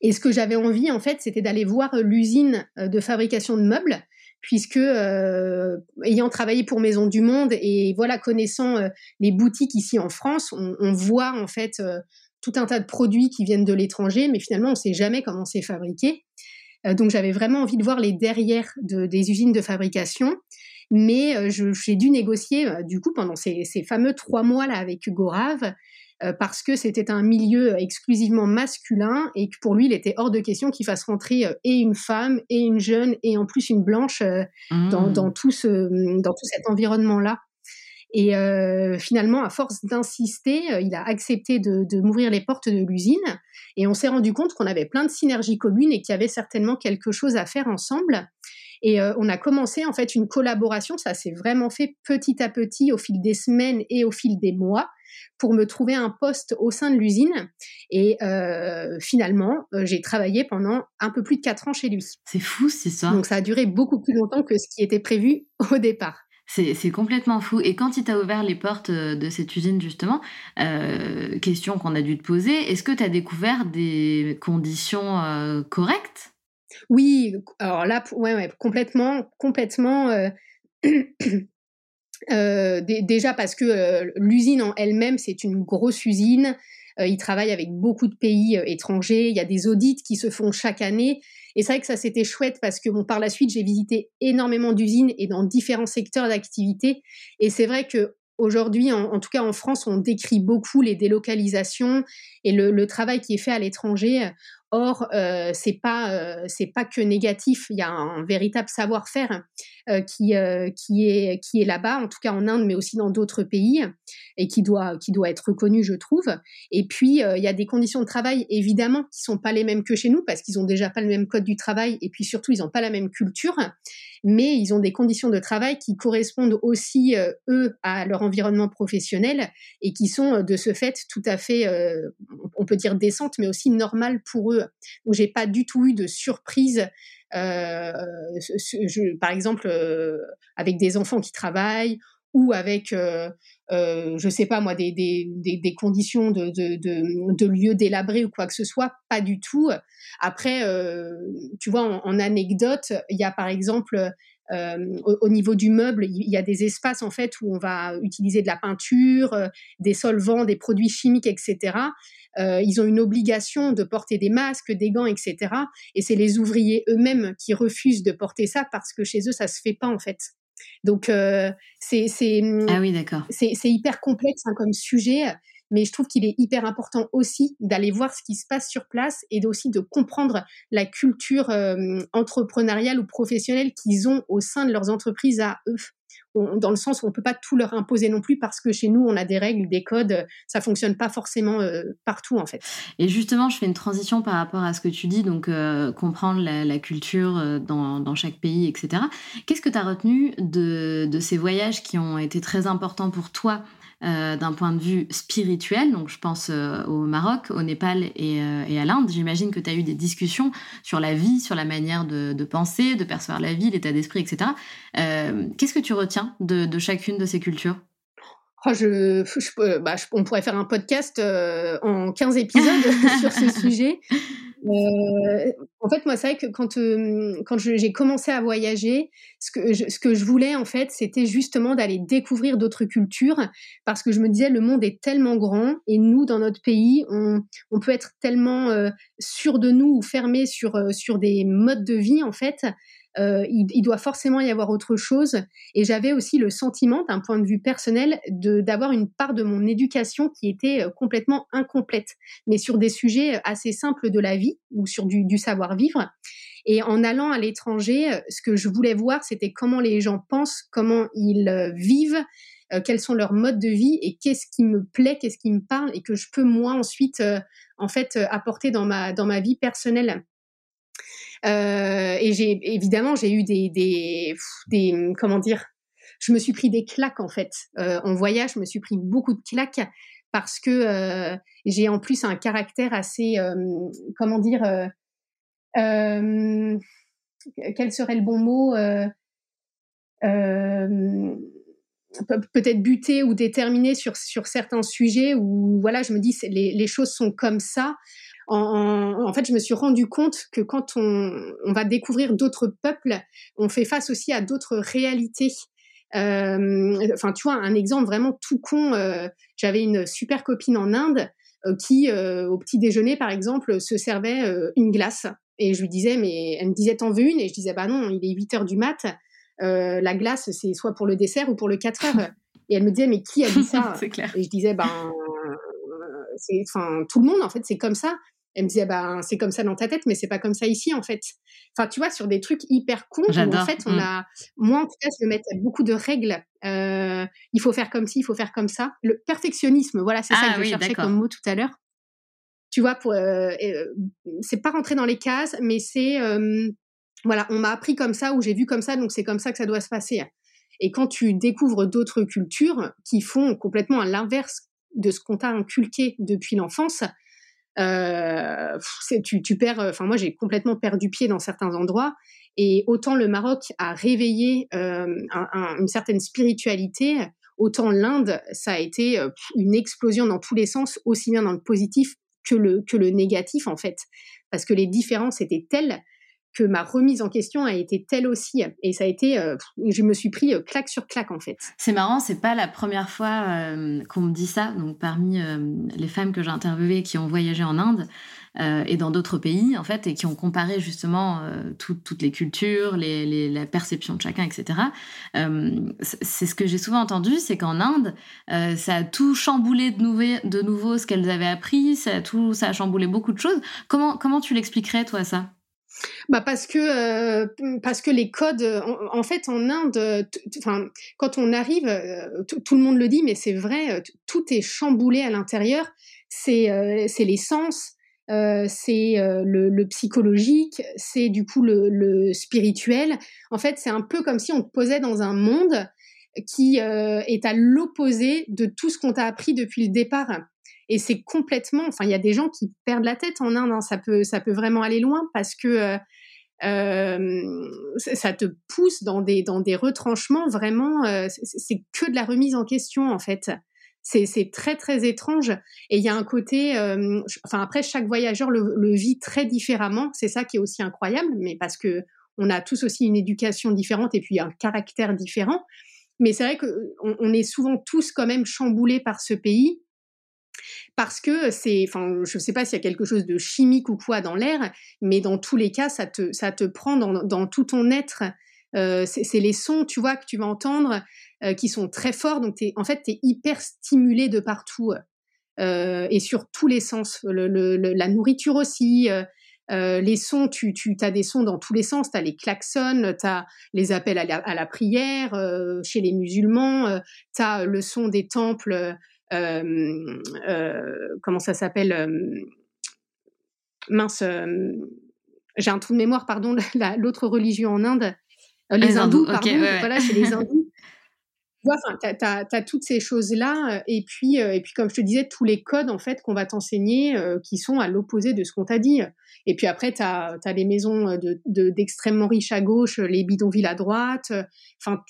Et ce que j'avais envie, en fait, c'était d'aller voir l'usine euh, de fabrication de meubles, puisque ayant travaillé pour Maison du Monde et voilà connaissant les boutiques ici en France, on, voit en fait tout un tas de produits qui viennent de l'étranger, mais finalement, on ne sait jamais comment c'est fabriqué. Euh, donc, j'avais vraiment envie de voir les derrière de, des usines de fabrication. Mais euh, j'ai dû négocier, euh, du coup, pendant ces, ces, fameux trois mois là avec Hugo Rave, parce que c'était un milieu exclusivement masculin et que pour lui, il était hors de question qu'il fasse rentrer et une femme et une jeune et en plus une blanche dans, mmh. dans, tout ce, dans tout cet environnement-là. Et euh, finalement, à force d'insister, euh, il a accepté de, de m'ouvrir les portes de l'usine. Et on s'est rendu compte qu'on avait plein de synergies communes et qu'il y avait certainement quelque chose à faire ensemble. Et euh, on a commencé en fait une collaboration. Ça s'est vraiment fait petit à petit au fil des semaines et au fil des mois pour me trouver un poste au sein de l'usine. Et euh, finalement, euh, j'ai travaillé pendant un peu plus de quatre ans chez lui. C'est fou, c'est ça. Donc ça a duré beaucoup plus longtemps que ce qui était prévu au départ. C'est complètement fou. Et quand il t'a ouvert les portes de cette usine, justement, euh, question qu'on a dû te poser, est-ce que tu as découvert des conditions euh, correctes? Oui, alors là, ouais, complètement, complètement. déjà parce que l'usine en elle-même, c'est une grosse usine. il travaille avec beaucoup de pays étrangers. Il y a des audits qui se font chaque année. Et c'est vrai que ça, c'était chouette parce que bon, par la suite, j'ai visité énormément d'usines et dans différents secteurs d'activité. Et c'est vrai que Aujourd'hui, en, tout cas en France, on décrit beaucoup les délocalisations et le travail qui est fait à l'étranger. Or, euh, c'est pas euh, c'est pas que négatif. Il y a un véritable savoir-faire euh, qui euh, qui est qui est là-bas, en tout cas en Inde, mais aussi dans d'autres pays, et qui doit qui doit être reconnu, je trouve. Et puis euh, il y a des conditions de travail évidemment qui sont pas les mêmes que chez nous parce qu'ils ont déjà pas le même code du travail, et puis surtout ils ont pas la même culture, mais ils ont des conditions de travail qui correspondent aussi eux à leur environnement professionnel et qui sont de ce fait tout à fait, on peut dire décentes, mais aussi normales pour eux donc j'ai pas du tout eu de surprise. Euh, par exemple, euh, avec des enfants qui travaillent ou avec, euh, euh, je sais pas moi, des, des, des, conditions de, de, de, de ou quoi que ce soit, pas du tout. Après, euh, tu vois, en, anecdote, il y a par exemple euh, au, au, niveau du meuble, il y a des espaces en fait où on va utiliser de la peinture, euh, des solvants, des produits chimiques, etc. Ils ont une obligation de porter des masques, des gants, etc. Et c'est les ouvriers eux-mêmes qui refusent de porter ça parce que chez eux, ça se fait pas en fait. Donc euh, c'est c'est ah oui d'accord. C'est hyper complexe hein, comme sujet, mais je trouve qu'il est hyper important aussi d'aller voir ce qui se passe sur place et aussi de comprendre la culture euh, entrepreneuriale ou professionnelle qu'ils ont au sein de leurs entreprises à eux dans le sens où on peut pas tout leur imposer non plus parce que chez nous on a des règles, des codes, ça fonctionne pas forcément euh, partout en fait. Et justement, je fais une transition par rapport à ce que tu dis, donc euh, comprendre la, culture dans, chaque pays, etc. Qu'est-ce que tu as retenu de ces voyages qui ont été très importants pour toi euh, d'un point de vue spirituel. Donc, je pense euh, au Maroc, au Népal et, euh, et à l'Inde. J'imagine que tu as eu des discussions sur la vie, sur la manière de, de penser, de percevoir la vie, l'état d'esprit, etc. Qu'est-ce que tu retiens de, de, chacune de ces cultures? Oh, je, je, bah, on pourrait faire un podcast en 15 épisodes sur ce sujet. Euh, en fait, moi, c'est vrai que quand, quand j'ai commencé à voyager, ce que, je, ce que je voulais, en fait, c'était justement d'aller découvrir d'autres cultures parce que je me disais, le monde est tellement grand et nous, dans notre pays, on, on peut être tellement euh, sûr de nous ou fermé sur, sur des modes de vie, en fait, euh, il, il, doit forcément y avoir autre chose. Et j'avais aussi le sentiment, d'un point de vue personnel, d'avoir une part de mon éducation qui était euh, complètement incomplète, mais sur des sujets assez simples de la vie ou sur du, du savoir-vivre. Et en allant à l'étranger, ce que je voulais voir, c'était comment les gens pensent, comment ils euh, vivent, euh, quels sont leurs modes de vie et qu'est-ce qui me plaît, qu'est-ce qui me parle et que je peux moi ensuite, euh, en fait, apporter dans ma dans ma vie personnelle. Euh, et j'ai évidemment j'ai eu des, des, des comment dire, je me suis pris des claques en fait. Euh, en voyage, je me suis pris beaucoup de claques parce que euh, j'ai en plus un caractère assez, comment dire, quel serait le bon mot peut-être buté ou déterminé sur, sur certains sujets où voilà je me dis les, les choses sont comme ça en, en, fait, je me suis rendu compte que quand on, on va découvrir d'autres peuples, on fait face aussi à d'autres réalités. Euh, enfin, tu vois, un exemple vraiment tout con. Euh, J'avais une super copine en Inde euh, qui, au petit déjeuner, par exemple, se servait une glace. Et je lui disais, mais elle me disait, t'en veux une? Et je disais, bah non, il est 8 heures du mat. la glace, c'est soit pour le dessert ou pour le 4 heures. Et elle me disait, mais qui a dit ça? Clair. Et je disais, ben, c'est, enfin, tout le monde, en fait, c'est comme ça. Elle me disait, bah, c'est comme ça dans ta tête, mais c'est pas comme ça ici, en fait. Enfin, tu vois, sur des trucs hyper cons, où, en fait, on mmh. a, moi, en tout cas, je me mettre beaucoup de règles. Euh, il faut faire comme ci, il faut faire comme ça. Le perfectionnisme, voilà, c'est ça ah que je cherchais comme mot tout à l'heure. Tu vois, pour, euh, euh, c'est pas rentrer dans les cases, mais c'est, voilà, on m'a appris comme ça ou j'ai vu comme ça, donc c'est comme ça que ça doit se passer. Et quand tu découvres d'autres cultures qui font complètement à l'inverse de ce qu'on t'a inculqué depuis l'enfance, euh, tu, perds. Enfin, moi, j'ai complètement perdu pied dans certains endroits. Et autant le Maroc a réveillé euh, une certaine spiritualité, autant l'Inde, ça a été euh, une explosion dans tous les sens, aussi bien dans le positif que le, que le négatif, en fait. Parce que les différences étaient telles que ma remise en question a été telle aussi. Et ça a été, euh, je me suis pris euh, claque sur claque en fait. C'est marrant, c'est pas la première fois euh, qu'on me dit ça. Donc parmi les femmes que j'ai interviewées qui ont voyagé en Inde et dans d'autres pays en fait et qui ont comparé justement toutes les cultures, la perception de chacun, etc. c'est ce que j'ai souvent entendu, c'est qu'en Inde, ça a tout chamboulé de, nouveau, de nouveau ce qu'elles avaient appris, ça a tout, ça a chamboulé beaucoup de choses. Comment comment tu l'expliquerais toi ça? Bah parce que euh, parce que les codes en, fait en Inde enfin quand on arrive euh, tout le monde le dit mais c'est vrai euh, tout est chamboulé à l'intérieur. C'est c'est les sens c'est le, psychologique c'est du coup le, le, spirituel. En fait c'est un peu comme si on te posait dans un monde qui est à l'opposé de tout ce qu'on t'a appris depuis le départ et c'est complètement, enfin, il y a des gens qui perdent la tête en Inde. Hein. Ça peut, ça peut vraiment aller loin parce que euh, euh, ça te pousse dans des, dans des retranchements vraiment. Euh, c'est que de la remise en question en fait. C'est très très étrange et il y a un côté. enfin après, chaque voyageur le, vit très différemment. C'est ça qui est aussi incroyable, mais parce que on a tous aussi une éducation différente et puis un caractère différent. Mais c'est vrai qu'on on est souvent tous quand même chamboulés par ce pays parce que c'est, enfin, je ne sais pas s'il y a quelque chose de chimique ou quoi dans l'air, mais dans tous les cas, ça te, ça te prend dans, tout ton être. Euh, c'est les sons, tu vois, que tu vas entendre, euh, qui sont très forts. Donc, es, en fait, tu es hyper stimulé de partout euh, et sur tous les sens. La nourriture aussi. les sons, tu, tu as des sons dans tous les sens. Tu as les klaxons, tu as les appels à la, à la prière chez les musulmans, tu as le son des temples comment ça s'appelle euh, Mince, j'ai un trou de mémoire, pardon, l'autre religion en Inde, les, hindous, pardon, voilà, chez les hindous. Enfin, tu as, toutes ces choses-là, et puis, et puis comme je te disais, tous les codes en fait qu'on va t'enseigner qui sont à l'opposé de ce qu'on t'a dit. Et puis après, tu as, les maisons d'extrêmement de, riches à gauche, les bidonvilles à droite. Enfin,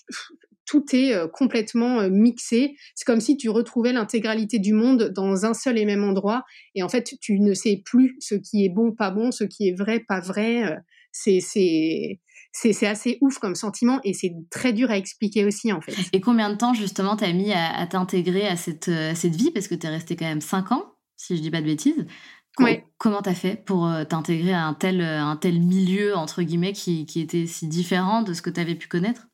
tout est euh, complètement euh, mixé. C'est comme si tu retrouvais l'intégralité du monde dans un seul et même endroit. Et en fait, tu ne sais plus ce qui est bon, pas bon, ce qui est vrai, pas vrai. Euh, c'est c'est assez ouf comme sentiment et c'est très dur à expliquer aussi en fait. Et combien de temps justement t'as mis à, t'intégrer à cette, cette vie? Parce que t'es resté quand même 5 ans si je dis pas de bêtises. Ouais. Comment t'as fait pour t'intégrer à un tel, un tel milieu entre guillemets qui, qui était si différent de ce que t'avais pu connaître?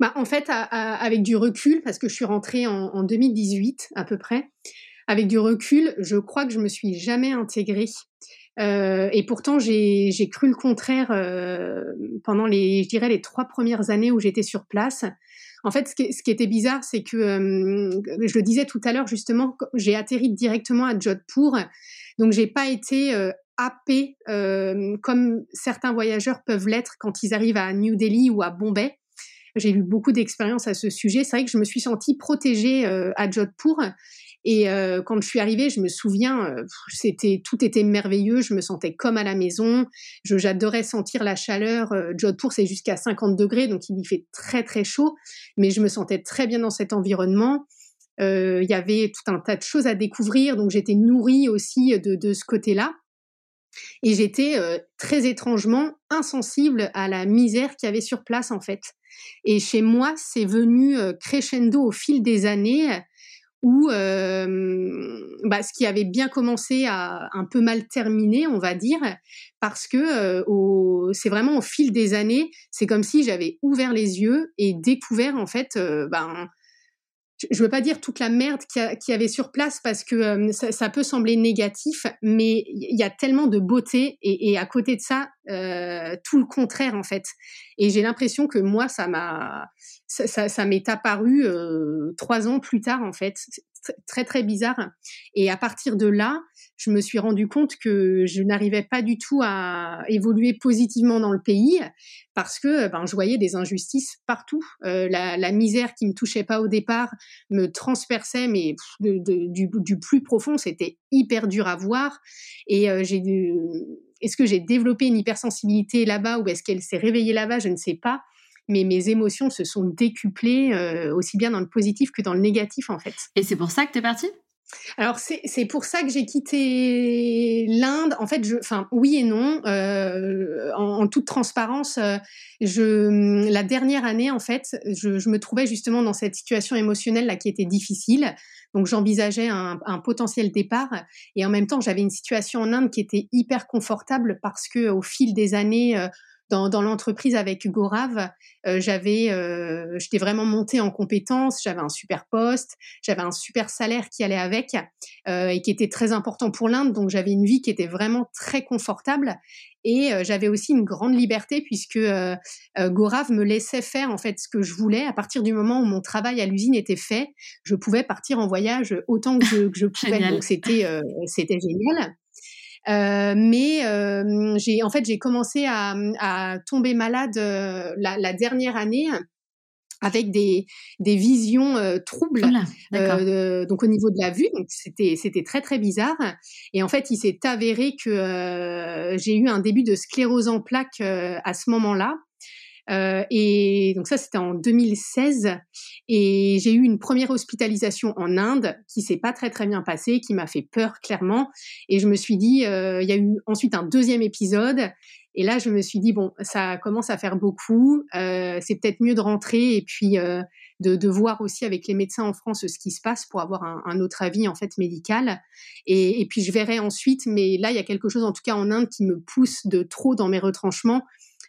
Bah, en fait, avec du recul, parce que je suis rentrée en, 2018 à peu près, avec du recul, je crois que je me suis jamais intégrée. Euh, et pourtant, j'ai cru le contraire euh, pendant les, je dirais, les trois premières années où j'étais sur place. En fait, ce qui, était bizarre, c'est que, euh, je le disais tout à l'heure, justement, j'ai atterri directement à Jodhpur, donc j'ai pas été happée comme certains voyageurs peuvent l'être quand ils arrivent à New Delhi ou à Bombay. J'ai eu beaucoup d'expérience à ce sujet. C'est vrai que je me suis sentie protégée euh, à Jodhpur. Et euh, quand je suis arrivée, je me souviens, euh, tout était merveilleux. Je me sentais comme à la maison. J'adorais sentir la chaleur. Jodhpur, c'est jusqu'à 50 degrés, donc il y fait très très chaud. Mais je me sentais très bien dans cet environnement. Il y avait tout un tas de choses à découvrir, donc j'étais nourrie aussi de, de ce côté-là. Et j'étais très étrangement insensible à la misère qu'il y avait sur place en fait. Et chez moi, c'est venu crescendo au fil des années où bah, ce qui avait bien commencé a un peu mal terminé, on va dire, parce que c'est vraiment au fil des années, c'est comme si j'avais ouvert les yeux et découvert en fait ben, je veux pas dire toute la merde qu'il y, avait sur place parce que euh, ça, peut sembler négatif, mais il y a tellement de beauté et, à côté de ça, euh, tout le contraire en fait. Et j'ai l'impression que moi, ça m'a, ça, ça, m'est apparu euh, trois ans plus tard en fait très très bizarre. Et à partir de là, je me suis rendu compte que je n'arrivais pas du tout à évoluer positivement dans le pays parce que ben, je voyais des injustices partout. Euh, la, misère qui me touchait pas au départ me transperçait, mais du, plus profond, c'était hyper dur à voir. Et euh, est-ce que j'ai développé une hypersensibilité là-bas ou est-ce qu'elle s'est réveillée là-bas? Je ne sais pas mais mes émotions se sont décuplées euh, aussi bien dans le positif que dans le négatif en fait. Et c'est pour ça que tu es partie? Alors c'est pour ça que j'ai quitté l'Inde. En fait, je, enfin oui et non. Euh, en, toute transparence, euh, je, la dernière année en fait, je, je, me trouvais justement dans cette situation émotionnelle là qui était difficile. Donc j'envisageais un, un, potentiel départ et en même temps j'avais une situation en Inde qui était hyper confortable parce que au fil des années, dans, dans l'entreprise avec Hugo Rave, euh, j'avais, euh, j'étais vraiment montée en compétences, j'avais un super poste, j'avais un super salaire qui allait avec euh, et qui était très important pour l'Inde, donc j'avais une vie qui était vraiment très confortable et euh, j'avais aussi une grande liberté puisque euh, euh, Gorav me laissait faire en fait ce que je voulais. À partir du moment où mon travail à l'usine était fait, je pouvais partir en voyage autant que je, que je pouvais. donc c'était c'était génial. Euh, mais euh, j'ai en fait j'ai commencé à, à, tomber malade euh, la, la, dernière année avec des, des visions troubles donc au niveau de la vue donc c'était c'était très très bizarre. Et en fait il s'est avéré que j'ai eu un début de sclérose en plaques à ce moment-là euh, et donc ça, c'était en 2016. Et j'ai eu une première hospitalisation en Inde qui s'est pas très très bien passée, qui m'a fait peur clairement. Et je me suis dit, euh, il y a eu ensuite un deuxième épisode. Et là, je me suis dit, bon, ça commence à faire beaucoup. Euh, c'est peut-être mieux de rentrer et puis de, voir aussi avec les médecins en France ce qui se passe pour avoir un, autre avis en fait médical. Et, puis je verrai ensuite. Mais là, il y a quelque chose en tout cas en Inde qui me pousse de trop dans mes retranchements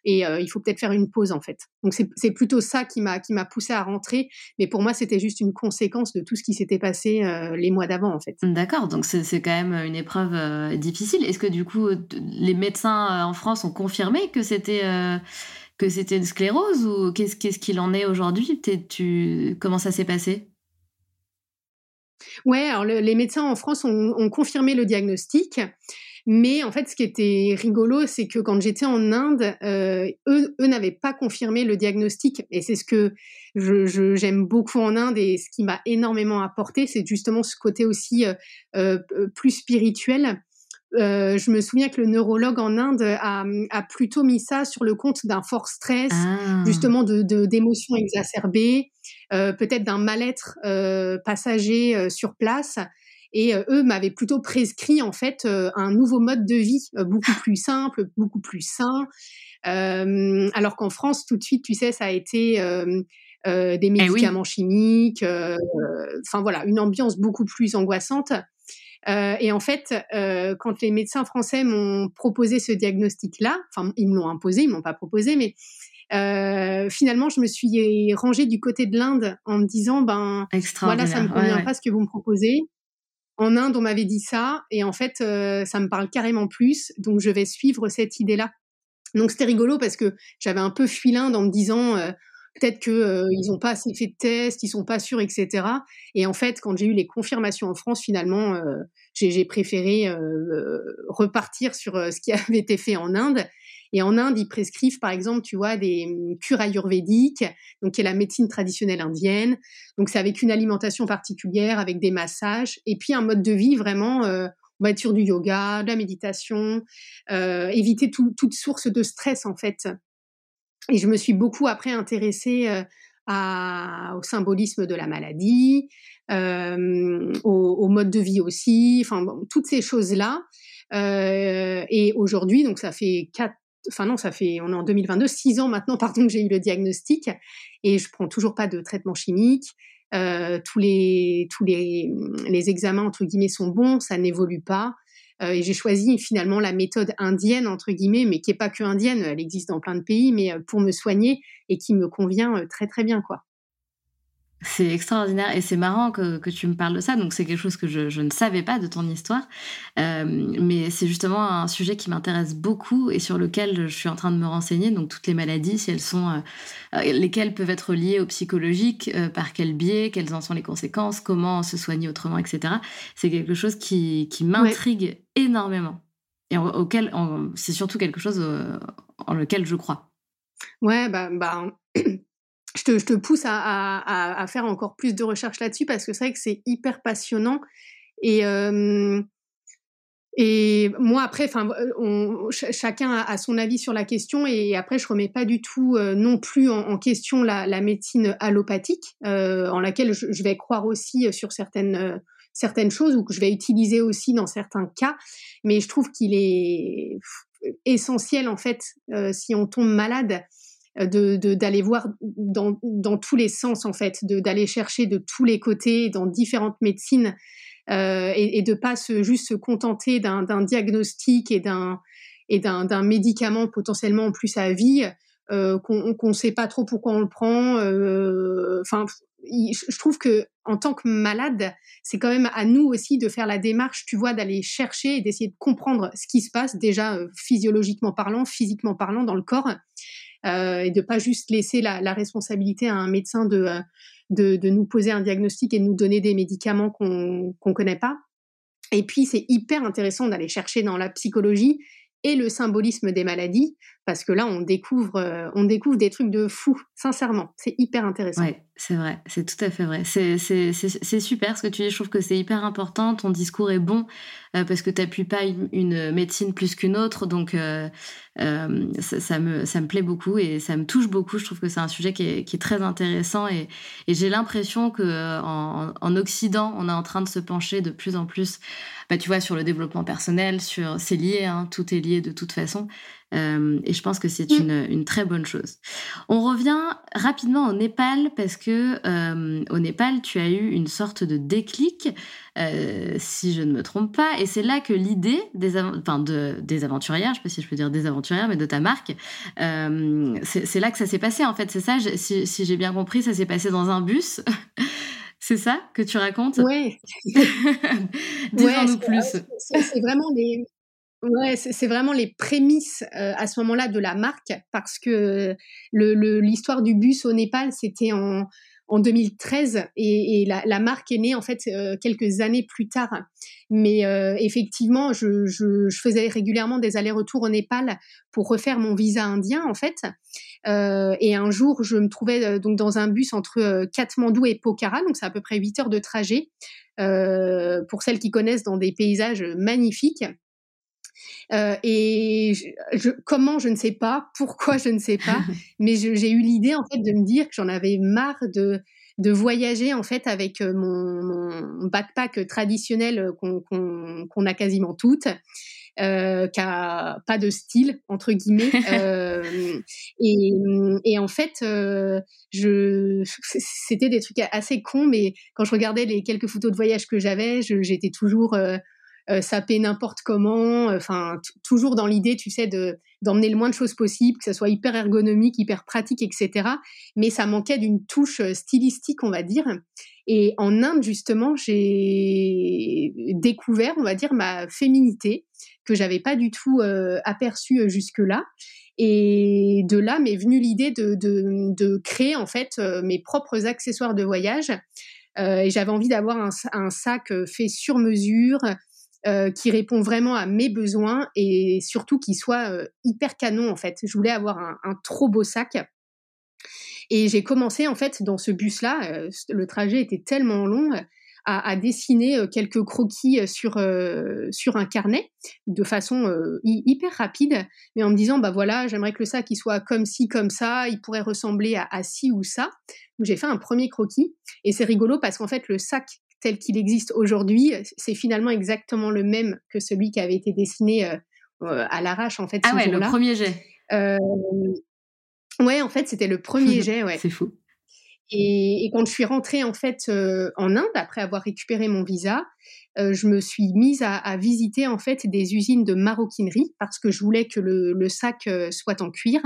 et euh, il faut peut-être faire une pause en fait. Donc c'est plutôt ça qui m'a qui m'a poussé à rentrer, mais pour moi c'était juste une conséquence de tout ce qui s'était passé euh, les mois d'avant en fait. D'accord, donc c'est quand même une épreuve euh, difficile. Est-ce que du coup les médecins en France ont confirmé que c'était que c'était une sclérose ou qu'est-ce qu'est-ce qu'il en est aujourd'hui? Tu comment ça s'est passé? Ouais, alors les médecins en France ont, ont confirmé le diagnostic. Mais en fait, ce qui était rigolo, c'est que quand j'étais en Inde, euh, eux, eux n'avaient pas confirmé le diagnostic. Et c'est ce que je, j'aime beaucoup en Inde et ce qui m'a énormément apporté, c'est justement ce côté aussi euh, euh, plus spirituel. Euh, je me souviens que le neurologue en Inde a, a plutôt mis ça sur le compte d'un fort stress, ah. justement de, de d'émotions exacerbées, euh, peut-être d'un mal-être euh, passager sur place. Et euh, eux m'avaient plutôt prescrit en fait euh, un nouveau mode de vie euh, beaucoup plus simple, beaucoup plus sain. alors qu'en France, tout de suite, tu sais, ça a été des eh médicaments chimiques. Enfin voilà, une ambiance beaucoup plus angoissante. et en fait, quand les médecins français m'ont proposé ce diagnostic-là, enfin ils me l'ont imposé, ils m'ont pas proposé, mais finalement, je me suis rangée du côté de l'Inde en me disant, ben voilà, ça me convient pas ce que vous me proposez. En Inde, on m'avait dit ça, et en fait, euh, ça me parle carrément plus, donc je vais suivre cette idée-là. Donc c'était rigolo parce que j'avais un peu fui l'Inde en me disant euh, peut-être que euh, n'ont pas assez fait de tests, ils sont pas sûrs, etc. Et en fait, quand j'ai eu les confirmations en France, finalement, j'ai préféré repartir sur ce qui avait été fait en Inde. Et en Inde, ils prescrivent, par exemple, tu vois, des hum, cures ayurvédiques, donc qui est la médecine traditionnelle indienne. Donc c'est avec une alimentation particulière, avec des massages, et puis un mode de vie vraiment. Euh, on va être sur du yoga, de la méditation, euh, éviter toute source de stress en fait. Et je me suis beaucoup après intéressée euh, à, au symbolisme de la maladie, euh, au, au, mode de vie aussi, enfin toutes ces choses-là. Euh, et aujourd'hui, donc ça fait quatre, enfin non, ça fait, on est en 2022, six ans maintenant, pardon, que j'ai eu le diagnostic et je prends toujours pas de traitement chimique. Euh, tous les tous les, les examens entre guillemets sont bons, ça n'évolue pas. Euh, et j'ai choisi finalement la méthode indienne entre guillemets, mais qui est pas que indienne, elle existe dans plein de pays, mais euh, pour me soigner et qui me convient très très bien quoi. C'est extraordinaire et c'est marrant que, que, tu me parles de ça. Donc c'est quelque chose que je, je, ne savais pas de ton histoire, euh, mais c'est justement un sujet qui m'intéresse beaucoup et sur lequel je suis en train de me renseigner. Donc toutes les maladies, si elles sont, euh, euh, lesquelles peuvent être liées au psychologique, par quel biais, quelles en sont les conséquences, comment se soigner autrement, etc. C'est quelque chose qui, qui m'intrigue énormément et auquel c'est surtout quelque chose en lequel je crois. Ouais, bah, bah je te, pousse à, faire encore plus de recherches là-dessus parce que c'est vrai que c'est hyper passionnant. Et, euh, moi, après, chacun a, son avis sur la question. Et après, je remets pas du tout euh, non plus en, question la, médecine allopathique, euh, en laquelle je, vais croire aussi sur certaines choses ou que je vais utiliser aussi dans certains cas. Mais je trouve qu'il est essentiel en fait, si on tombe malade, de d'aller voir dans, dans, tous les sens en fait, d'aller chercher de tous les côtés dans différentes médecines euh, et, et, de pas se, juste se contenter d'un diagnostic et d'un et d'un médicament potentiellement en plus à vie euh, qu'on ne sait pas trop pourquoi on le prend. Euh, enfin, je trouve que en tant que malade, c'est quand même à nous aussi de faire la démarche, tu vois, d'aller chercher et d'essayer de comprendre ce qui se passe déjà euh, physiologiquement parlant, physiquement parlant dans le corps, euh, et de pas juste laisser la, responsabilité à un médecin de, euh, de, de, nous poser un diagnostic et de nous donner des médicaments qu'on qu'on connaît pas. Et puis c'est hyper intéressant d'aller chercher dans la psychologie et le symbolisme des maladies, parce que là, on découvre, euh, on découvre des trucs de fou, sincèrement. C'est hyper intéressant. Oui, c'est vrai, c'est tout à fait vrai. C'est super ce que tu dis, je trouve que c'est hyper important, ton discours est bon, euh, parce que tu n'appuies pas une, médecine plus qu'une autre, donc euh, ça, me, ça me plaît beaucoup et ça me touche beaucoup. Je trouve que c'est un sujet qui est, très intéressant et, j'ai l'impression que en, en, Occident, on est en train de se pencher de plus en plus bah, tu vois, sur le développement personnel, sur c'est lié, hein, tout est lié de toute façon. Euh, et je pense que c'est une, une, très bonne chose. On revient rapidement au Népal parce que euh, au Népal, tu as eu une sorte de déclic, euh, si je ne me trompe pas, et c'est là que l'idée des, enfin de, des aventurières, je sais pas si je peux dire des aventurières, mais de ta marque, c'est là que ça s'est passé en fait. C'est ça, si, si j'ai bien compris, ça s'est passé dans un bus. C'est ça que tu racontes? Oui. Dis-en-nous plus. C'est vraiment les. Ouais, c'est vraiment les prémices euh, à ce moment-là de la marque parce que l'histoire le, du bus au Népal, c'était en, en 2013 et, et la, la, marque est née en fait euh, quelques années plus tard. Mais euh, effectivement, je, je, je, faisais régulièrement des allers-retours au Népal pour refaire mon visa indien en fait. Euh, et un jour, je me trouvais euh, donc dans un bus entre euh, Katmandou et Pokhara, donc c'est à peu près 8 heures de trajet. pour celles qui connaissent dans des paysages magnifiques. Euh, et je, comment, je ne sais pas, pourquoi, je ne sais pas, mais j'ai eu l'idée en fait de me dire que j'en avais marre de, de voyager en fait avec euh, mon, mon backpack traditionnel euh, qu'on qu a quasiment toutes. Euh, qui a pas de style entre guillemets euh, et, et, en fait euh, je c'était des trucs assez cons mais quand je regardais les quelques photos de voyage que j'avais j'étais toujours saper n'importe comment, euh, enfin toujours dans l'idée, tu sais, de d'emmener le moins de choses possible, que ça soit hyper ergonomique, hyper pratique, etc. Mais ça manquait d'une touche euh, stylistique, on va dire. Et en Inde, justement, j'ai découvert, on va dire, ma féminité que j'avais pas du tout euh, aperçue jusque-là. Et de là m'est venue l'idée de, de, créer en fait mes propres accessoires de voyage. Euh, et j'avais envie d'avoir un, sac fait sur mesure, euh, qui répond vraiment à mes besoins et surtout qui soit euh, hyper canon en fait. Je voulais avoir un, trop beau sac. Et j'ai commencé en fait dans ce bus-là, euh, le trajet était tellement long, à, à dessiner quelques croquis sur sur un carnet de façon hyper rapide, mais en me disant bah voilà j'aimerais que le sac il soit comme ci comme ça, il pourrait ressembler à, à ci ou ça. J'ai fait un premier croquis et c'est rigolo parce qu'en fait le sac tel qu'il existe aujourd'hui, c'est finalement exactement le même que celui qui avait été dessiné euh, euh, à l'arrache en fait. Ah ouais, le premier jet. Euh, ouais, en fait, c'était le premier jet. Ouais. c'est fou. Et, et, quand je suis rentrée en fait euh, en Inde après avoir récupéré mon visa, euh, je me suis mise à, à, visiter en fait des usines de maroquinerie parce que je voulais que le, le sac soit en cuir.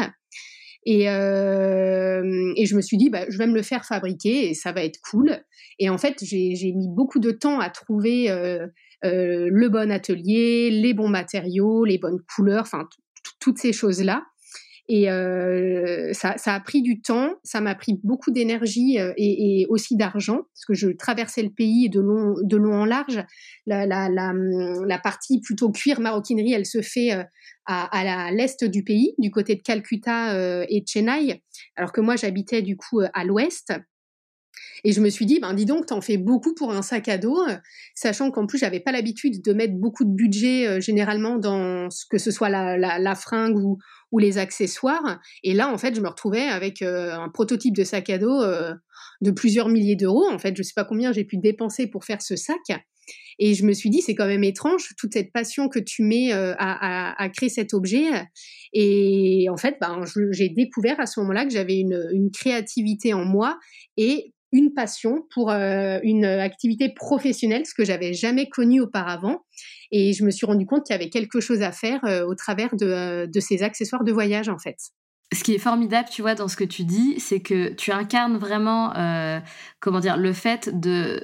Et, et je me suis dit, bah, je vais me le faire fabriquer et ça va être cool. Et en fait, j'ai mis beaucoup de temps à trouver le bon atelier, les bons matériaux, les bonnes couleurs, enfin toutes ces choses-là. Et euh, ça, ça, a pris du temps, ça m'a pris beaucoup d'énergie euh, et, et, aussi d'argent, parce que je traversais le pays de long, de long en large. La, la, la, la partie plutôt cuir maroquinerie, elle se fait euh, à, à l'est du pays, du côté de Calcutta euh, et Chennai, alors que moi j'habitais du coup à l'ouest. Et je me suis dit, ben dis donc, t'en fais beaucoup pour un sac à dos, sachant qu'en plus j'avais pas l'habitude de mettre beaucoup de budget généralement dans ce que ce soit la, fringue ou, les accessoires. Et là, en fait, je me retrouvais avec euh, un prototype de sac à dos euh, de plusieurs milliers d'euros. En fait, je sais pas combien j'ai pu dépenser pour faire ce sac. Et je me suis dit, c'est quand même étrange, toute cette passion que tu mets euh, à, créer cet objet. Et en fait, ben, j'ai découvert à ce moment-là que j'avais une, une, créativité en moi et une passion pour une activité professionnelle, ce que j'avais jamais connu auparavant. Et je me suis rendu compte qu'il y avait quelque chose à faire euh, au travers euh, de ces accessoires de voyage, en fait ce qui est formidable, tu vois, dans ce que tu dis, c'est que tu incarnes vraiment, euh, comment dire, le fait de,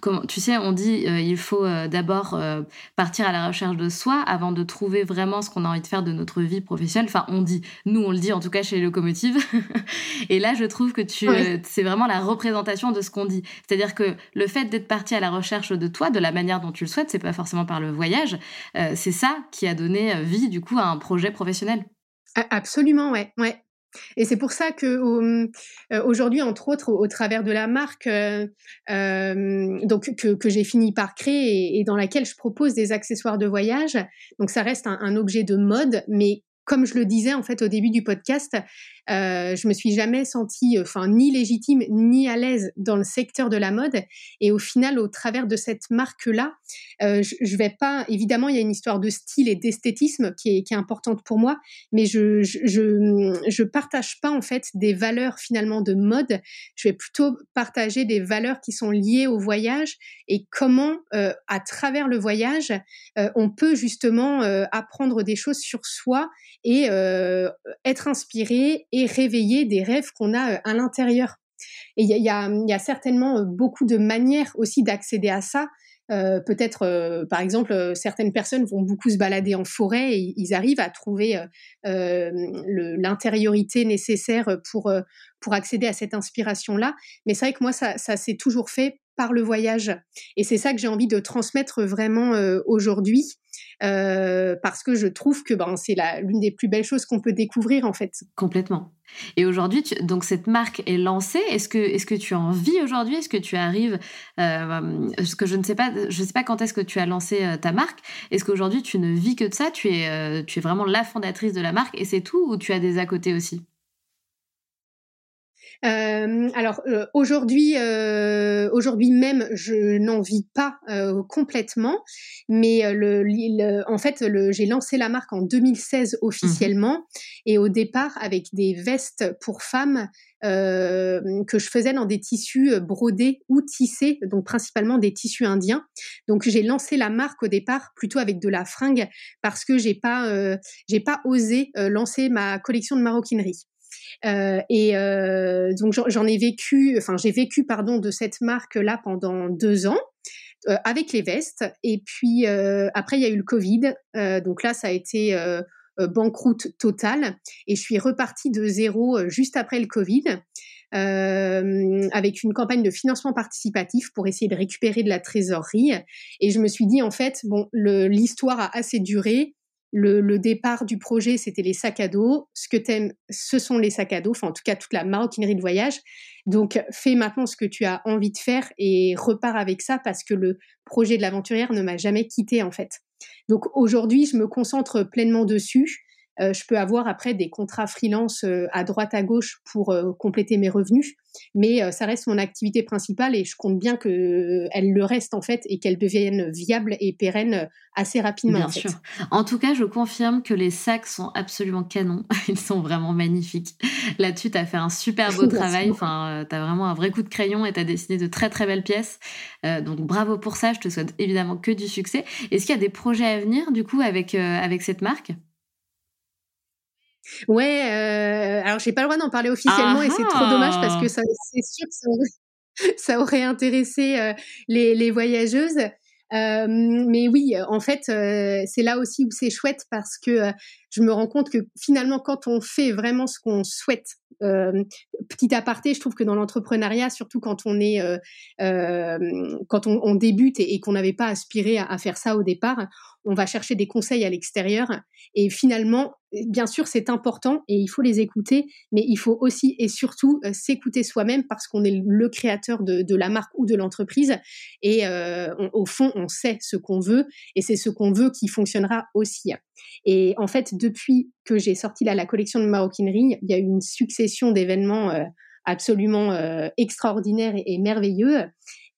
comment, tu sais, on dit, euh, il faut euh, d'abord partir à la recherche de soi avant de trouver vraiment ce qu'on a envie de faire de notre vie professionnelle. Enfin, on dit, nous, on le dit en tout cas chez Locomotive. Et là, je trouve que tu, c'est vraiment la représentation de ce qu'on dit. C'est-à-dire que le fait d'être parti à la recherche de toi, de la manière dont tu le souhaites, c'est pas forcément par le voyage. c'est ça qui a donné vie, du coup, à un projet professionnel. Absolument, ouais, ouais. Et c'est pour ça que euh, aujourd'hui, entre autres, au, travers de la marque, que, j'ai fini par créer et, dans laquelle je propose des accessoires de voyage. Donc ça reste un objet de mode, mais comme je le disais en fait au début du podcast, euh, je me suis jamais sentie, enfin, ni légitime ni à l'aise dans le secteur de la mode. Et au final, au travers de cette marque-là, euh, je, je, vais pas. Évidemment, il y a une histoire de style et d'esthétisme qui est, importante pour moi, mais je, je je partage pas en fait des valeurs finalement de mode. Je vais plutôt partager des valeurs qui sont liées au voyage et comment, euh, à travers le voyage, euh, on peut justement apprendre des choses sur soi et être inspiré réveiller des rêves qu'on a euh, à l'intérieur. Et il y, a, certainement euh, beaucoup de manières aussi d'accéder à ça. Euh, peut-être, par exemple, certaines personnes vont beaucoup se balader en forêt et ils arrivent à trouver l'intériorité nécessaire pour pour accéder à cette inspiration-là. Mais c'est vrai que moi, ça, ça s'est toujours fait par le voyage. Et c'est ça que j'ai envie de transmettre vraiment aujourd'hui. Euh, parce que je trouve que ben, c'est l'une des plus belles choses qu'on peut découvrir en fait. Complètement. Et aujourd'hui, donc cette marque est lancée. Est-ce que, est-ce que tu en vis aujourd'hui? Est-ce que tu arrives euh, Ce que je ne sais pas, je sais pas quand est-ce que tu as lancé euh, ta marque. Est-ce qu'aujourd'hui tu ne vis que de ça? Tu es, euh, tu es vraiment la fondatrice de la marque et c'est tout ou tu as des à côté aussi? Euh, alors euh, aujourd'hui, euh, aujourd'hui même, je n'en vis pas euh, complètement, mais le, le en fait, j'ai lancé la marque en 2016 mmh officiellement et au départ avec des vestes pour femmes euh, que je faisais dans des tissus brodés ou tissés, donc principalement des tissus indiens. Donc j'ai lancé la marque au départ plutôt avec de la fringue parce que j'ai pas euh, j'ai pas osé lancer ma collection de maroquinerie. Euh, et euh, donc j'en ai vécu, enfin j'ai vécu pardon de cette marque là pendant deux ans. Euh, avec les vestes et puis après il y a eu le Covid donc là ça a été banqueroute totale et je suis repartie de zéro juste après le Covid avec une campagne de financement participatif pour essayer de récupérer de la trésorerie. Et je me suis dit, en fait, bon, l'histoire a assez duré. Le, départ du projet, c'était les sacs à dos. Ce que t'aimes, ce sont les sacs à dos. Enfin, en tout cas, toute la maroquinerie de voyage. Donc, fais maintenant ce que tu as envie de faire et repars avec ça parce que le projet de l'aventurière ne m'a jamais quitté, en fait. Donc, aujourd'hui, je me concentre pleinement dessus. Euh, je peux avoir après des contrats freelance euh, à droite à gauche pour euh, compléter mes revenus, mais ça reste mon activité principale et je compte bien que elle le reste en fait et qu'elle devienne viable et pérenne assez rapidement. Bien sûr. En tout cas, je confirme que les sacs sont absolument canons. Ils sont vraiment magnifiques. Là-dessus, tu as fait un super beau travail. Enfin, tu as vraiment un vrai coup de crayon et tu as dessiné de très très belles pièces. donc bravo pour ça. Je te souhaite évidemment que du succès. Est-ce qu'il y a des projets à venir du coup avec avec cette marque? Ouais, euh, alors j'ai pas le droit d'en parler officiellement et c'est trop dommage parce que c'est sûr que ça aurait, intéressé les, les, voyageuses. Euh, mais oui, en fait, c'est là aussi où c'est chouette parce que je me rends compte que finalement, quand on fait vraiment ce qu'on souhaite, petit aparté, je trouve que dans l'entrepreneuriat, surtout quand on est, quand on, débute et, qu'on n'avait pas aspiré à, faire ça au départ, on va chercher des conseils à l'extérieur. Et finalement, bien sûr, c'est important et il faut les écouter, mais il faut aussi et surtout euh, s'écouter soi-même parce qu'on est le créateur de, la marque ou de l'entreprise. Et euh, au fond, on sait ce qu'on veut et c'est ce qu'on veut qui fonctionnera aussi. Et en fait, depuis que j'ai sorti la collection de maroquinerie, il y a eu une succession d'événements euh, absolument extraordinaires et merveilleux.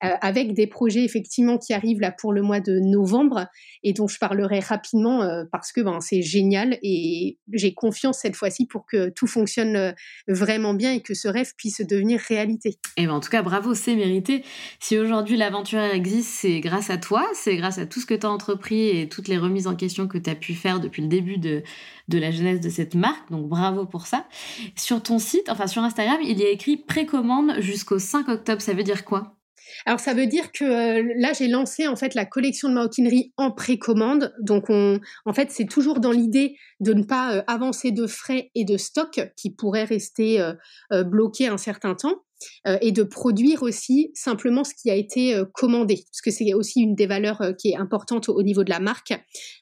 Euh, avec des projets effectivement qui arrivent là pour le mois de novembre et dont je parlerai rapidement euh, parce que ben, c'est génial et j'ai confiance cette fois-ci pour que tout fonctionne euh, vraiment bien et que ce rêve puisse devenir réalité. Et ben, en tout cas, bravo, c'est mérité. Si aujourd'hui l'aventure existe, c'est grâce à toi, c'est grâce à tout ce que tu as entrepris et toutes les remises en question que tu as pu faire depuis le début de, de la jeunesse de cette marque. Donc bravo pour ça. Sur ton site, enfin sur Instagram, il y a écrit précommande jusqu'au 5 octobre. Ça veut dire quoi? Alors ça veut dire que euh, là j'ai lancé en fait la collection de maroquinerie en précommande. Donc on, en fait c'est toujours dans l'idée de ne pas euh, avancer de frais et de stock qui pourraient rester euh, bloqués un certain temps. Euh, et de produire aussi simplement ce qui a été euh, commandé, parce que c'est aussi une des valeurs euh, qui est importante au, niveau de la marque,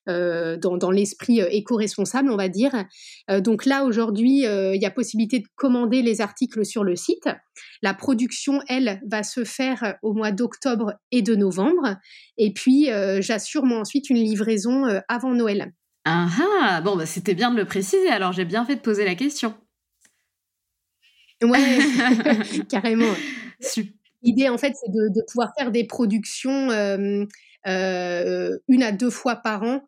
dans, l'esprit éco-responsable, on va dire. donc là, aujourd'hui, il y a possibilité de commander les articles sur le site. La production, elle, va se faire au mois d'octobre et de novembre. Et puis, j'assure moi ensuite une livraison avant Noël. Ah ah Bon, bah, c'était bien de le préciser, alors j'ai bien fait de poser la question. Ouais, carrément. L'idée, en fait, c'est de, pouvoir faire des productions une à deux fois par an,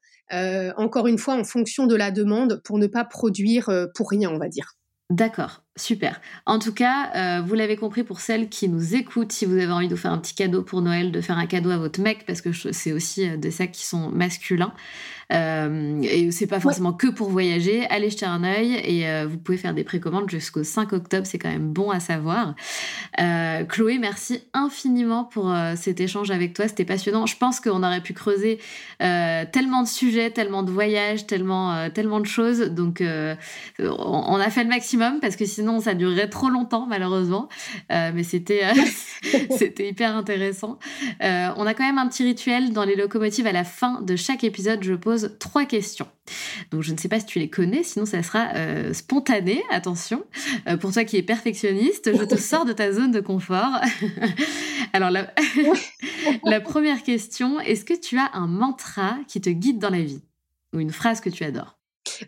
encore une fois, en fonction de la demande, pour ne pas produire pour rien, on va dire. D'accord, super. En tout cas, vous l'avez compris pour celles qui nous écoutent, si vous avez envie de faire un petit cadeau pour Noël, de faire un cadeau à votre mec, parce que c'est aussi des sacs qui sont masculins. Euh, et c'est pas forcément que pour voyager. Allez jeter un œil et euh, vous pouvez faire des précommandes jusqu'au 5 octobre. C'est quand même bon à savoir. Euh, Chloé, merci infiniment pour cet échange avec toi. C'était passionnant. Je pense qu'on aurait pu creuser tellement de sujets, tellement de voyages, tellement, tellement de choses. Donc, on a fait le maximum parce que sinon, ça durerait trop longtemps, malheureusement. mais c'était, c'était hyper intéressant. on a quand même un petit rituel dans les locomotives à la fin de chaque épisode. Je pose trois questions. Donc je ne sais pas si tu les connais, sinon ça sera euh, spontané, attention. Euh, pour toi qui es perfectionniste, je te sors de ta zone de confort. Alors la... la première question, est-ce que tu as un mantra qui te guide dans la vie? Ou une phrase que tu adores?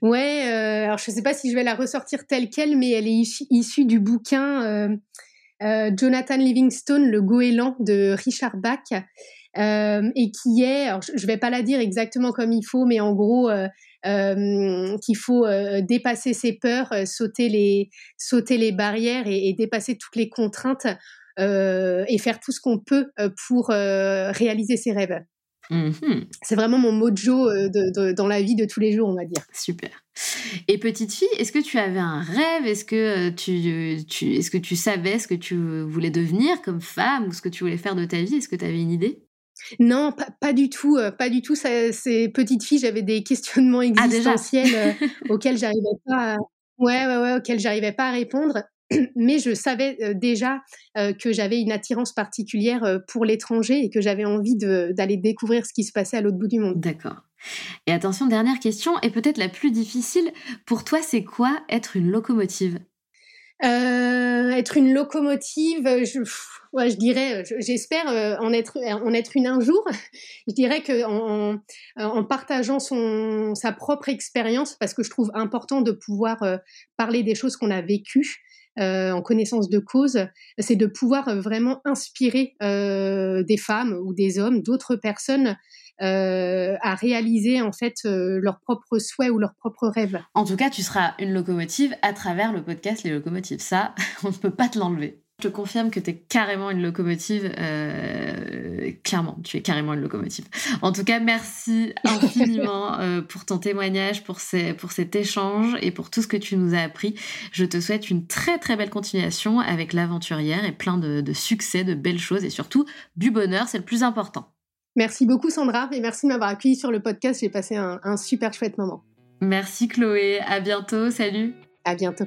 Ouais, euh, alors je ne sais pas si je vais la ressortir telle qu'elle, mais elle est issue, du bouquin Jonathan Livingstone, Le goéland de Richard Bach. Euh, et qui est, je ne vais pas la dire exactement comme il faut, mais en gros, euh, euh, qu'il faut dépasser ses peurs, sauter les, sauter les barrières et, dépasser toutes les contraintes et faire tout ce qu'on peut pour réaliser ses rêves. Mmh C'est vraiment mon mojo de, dans la vie de tous les jours, on va dire. Super. Et petite fille, est-ce que tu avais un rêve? Est-ce que tu, tu, est-ce que tu savais ce que tu voulais devenir comme femme ou ce que tu voulais faire de ta vie? Est-ce que tu avais une idée? Non, pas, du tout, euh, pas du tout. ces petites filles, j'avais des questionnements ah, existentiels euh, auxquels j'arrivais pas, à... ouais, ouais, ouais, auxquels j'arrivais pas à répondre. Mais je savais euh, déjà que j'avais une attirance particulière pour l'étranger et que j'avais envie d'aller découvrir ce qui se passait à l'autre bout du monde. D'accord. Et attention, dernière question, et peut-être la plus difficile. Pour toi, c'est quoi être une locomotive? Être une locomotive, je ouais, je dirais, j'espère euh, en être en être une un jour. je dirais que en, en, partageant son sa propre expérience, parce que je trouve important de pouvoir euh, parler des choses qu'on a vécues. Euh, en connaissance de cause, c'est de pouvoir vraiment inspirer des femmes ou des hommes, d'autres personnes euh, à réaliser en fait leurs propres souhaits ou leurs propres rêves. En tout cas, tu seras une locomotive à travers le podcast Les Locomotives. Ça, on ne peut pas te l'enlever. Je te confirme que tu es carrément une locomotive. Euh, clairement, tu es carrément une locomotive. En tout cas, merci infiniment euh, pour ton témoignage, pour, ces, pour cet échange et pour tout ce que tu nous as appris. Je te souhaite une très très belle continuation avec l'aventurière et plein de, succès, de belles choses et surtout du bonheur, c'est le plus important. Merci beaucoup Sandra et merci de m'avoir accueilli sur le podcast. J'ai passé un, un super chouette moment. Merci Chloé, à bientôt, salut. À bientôt.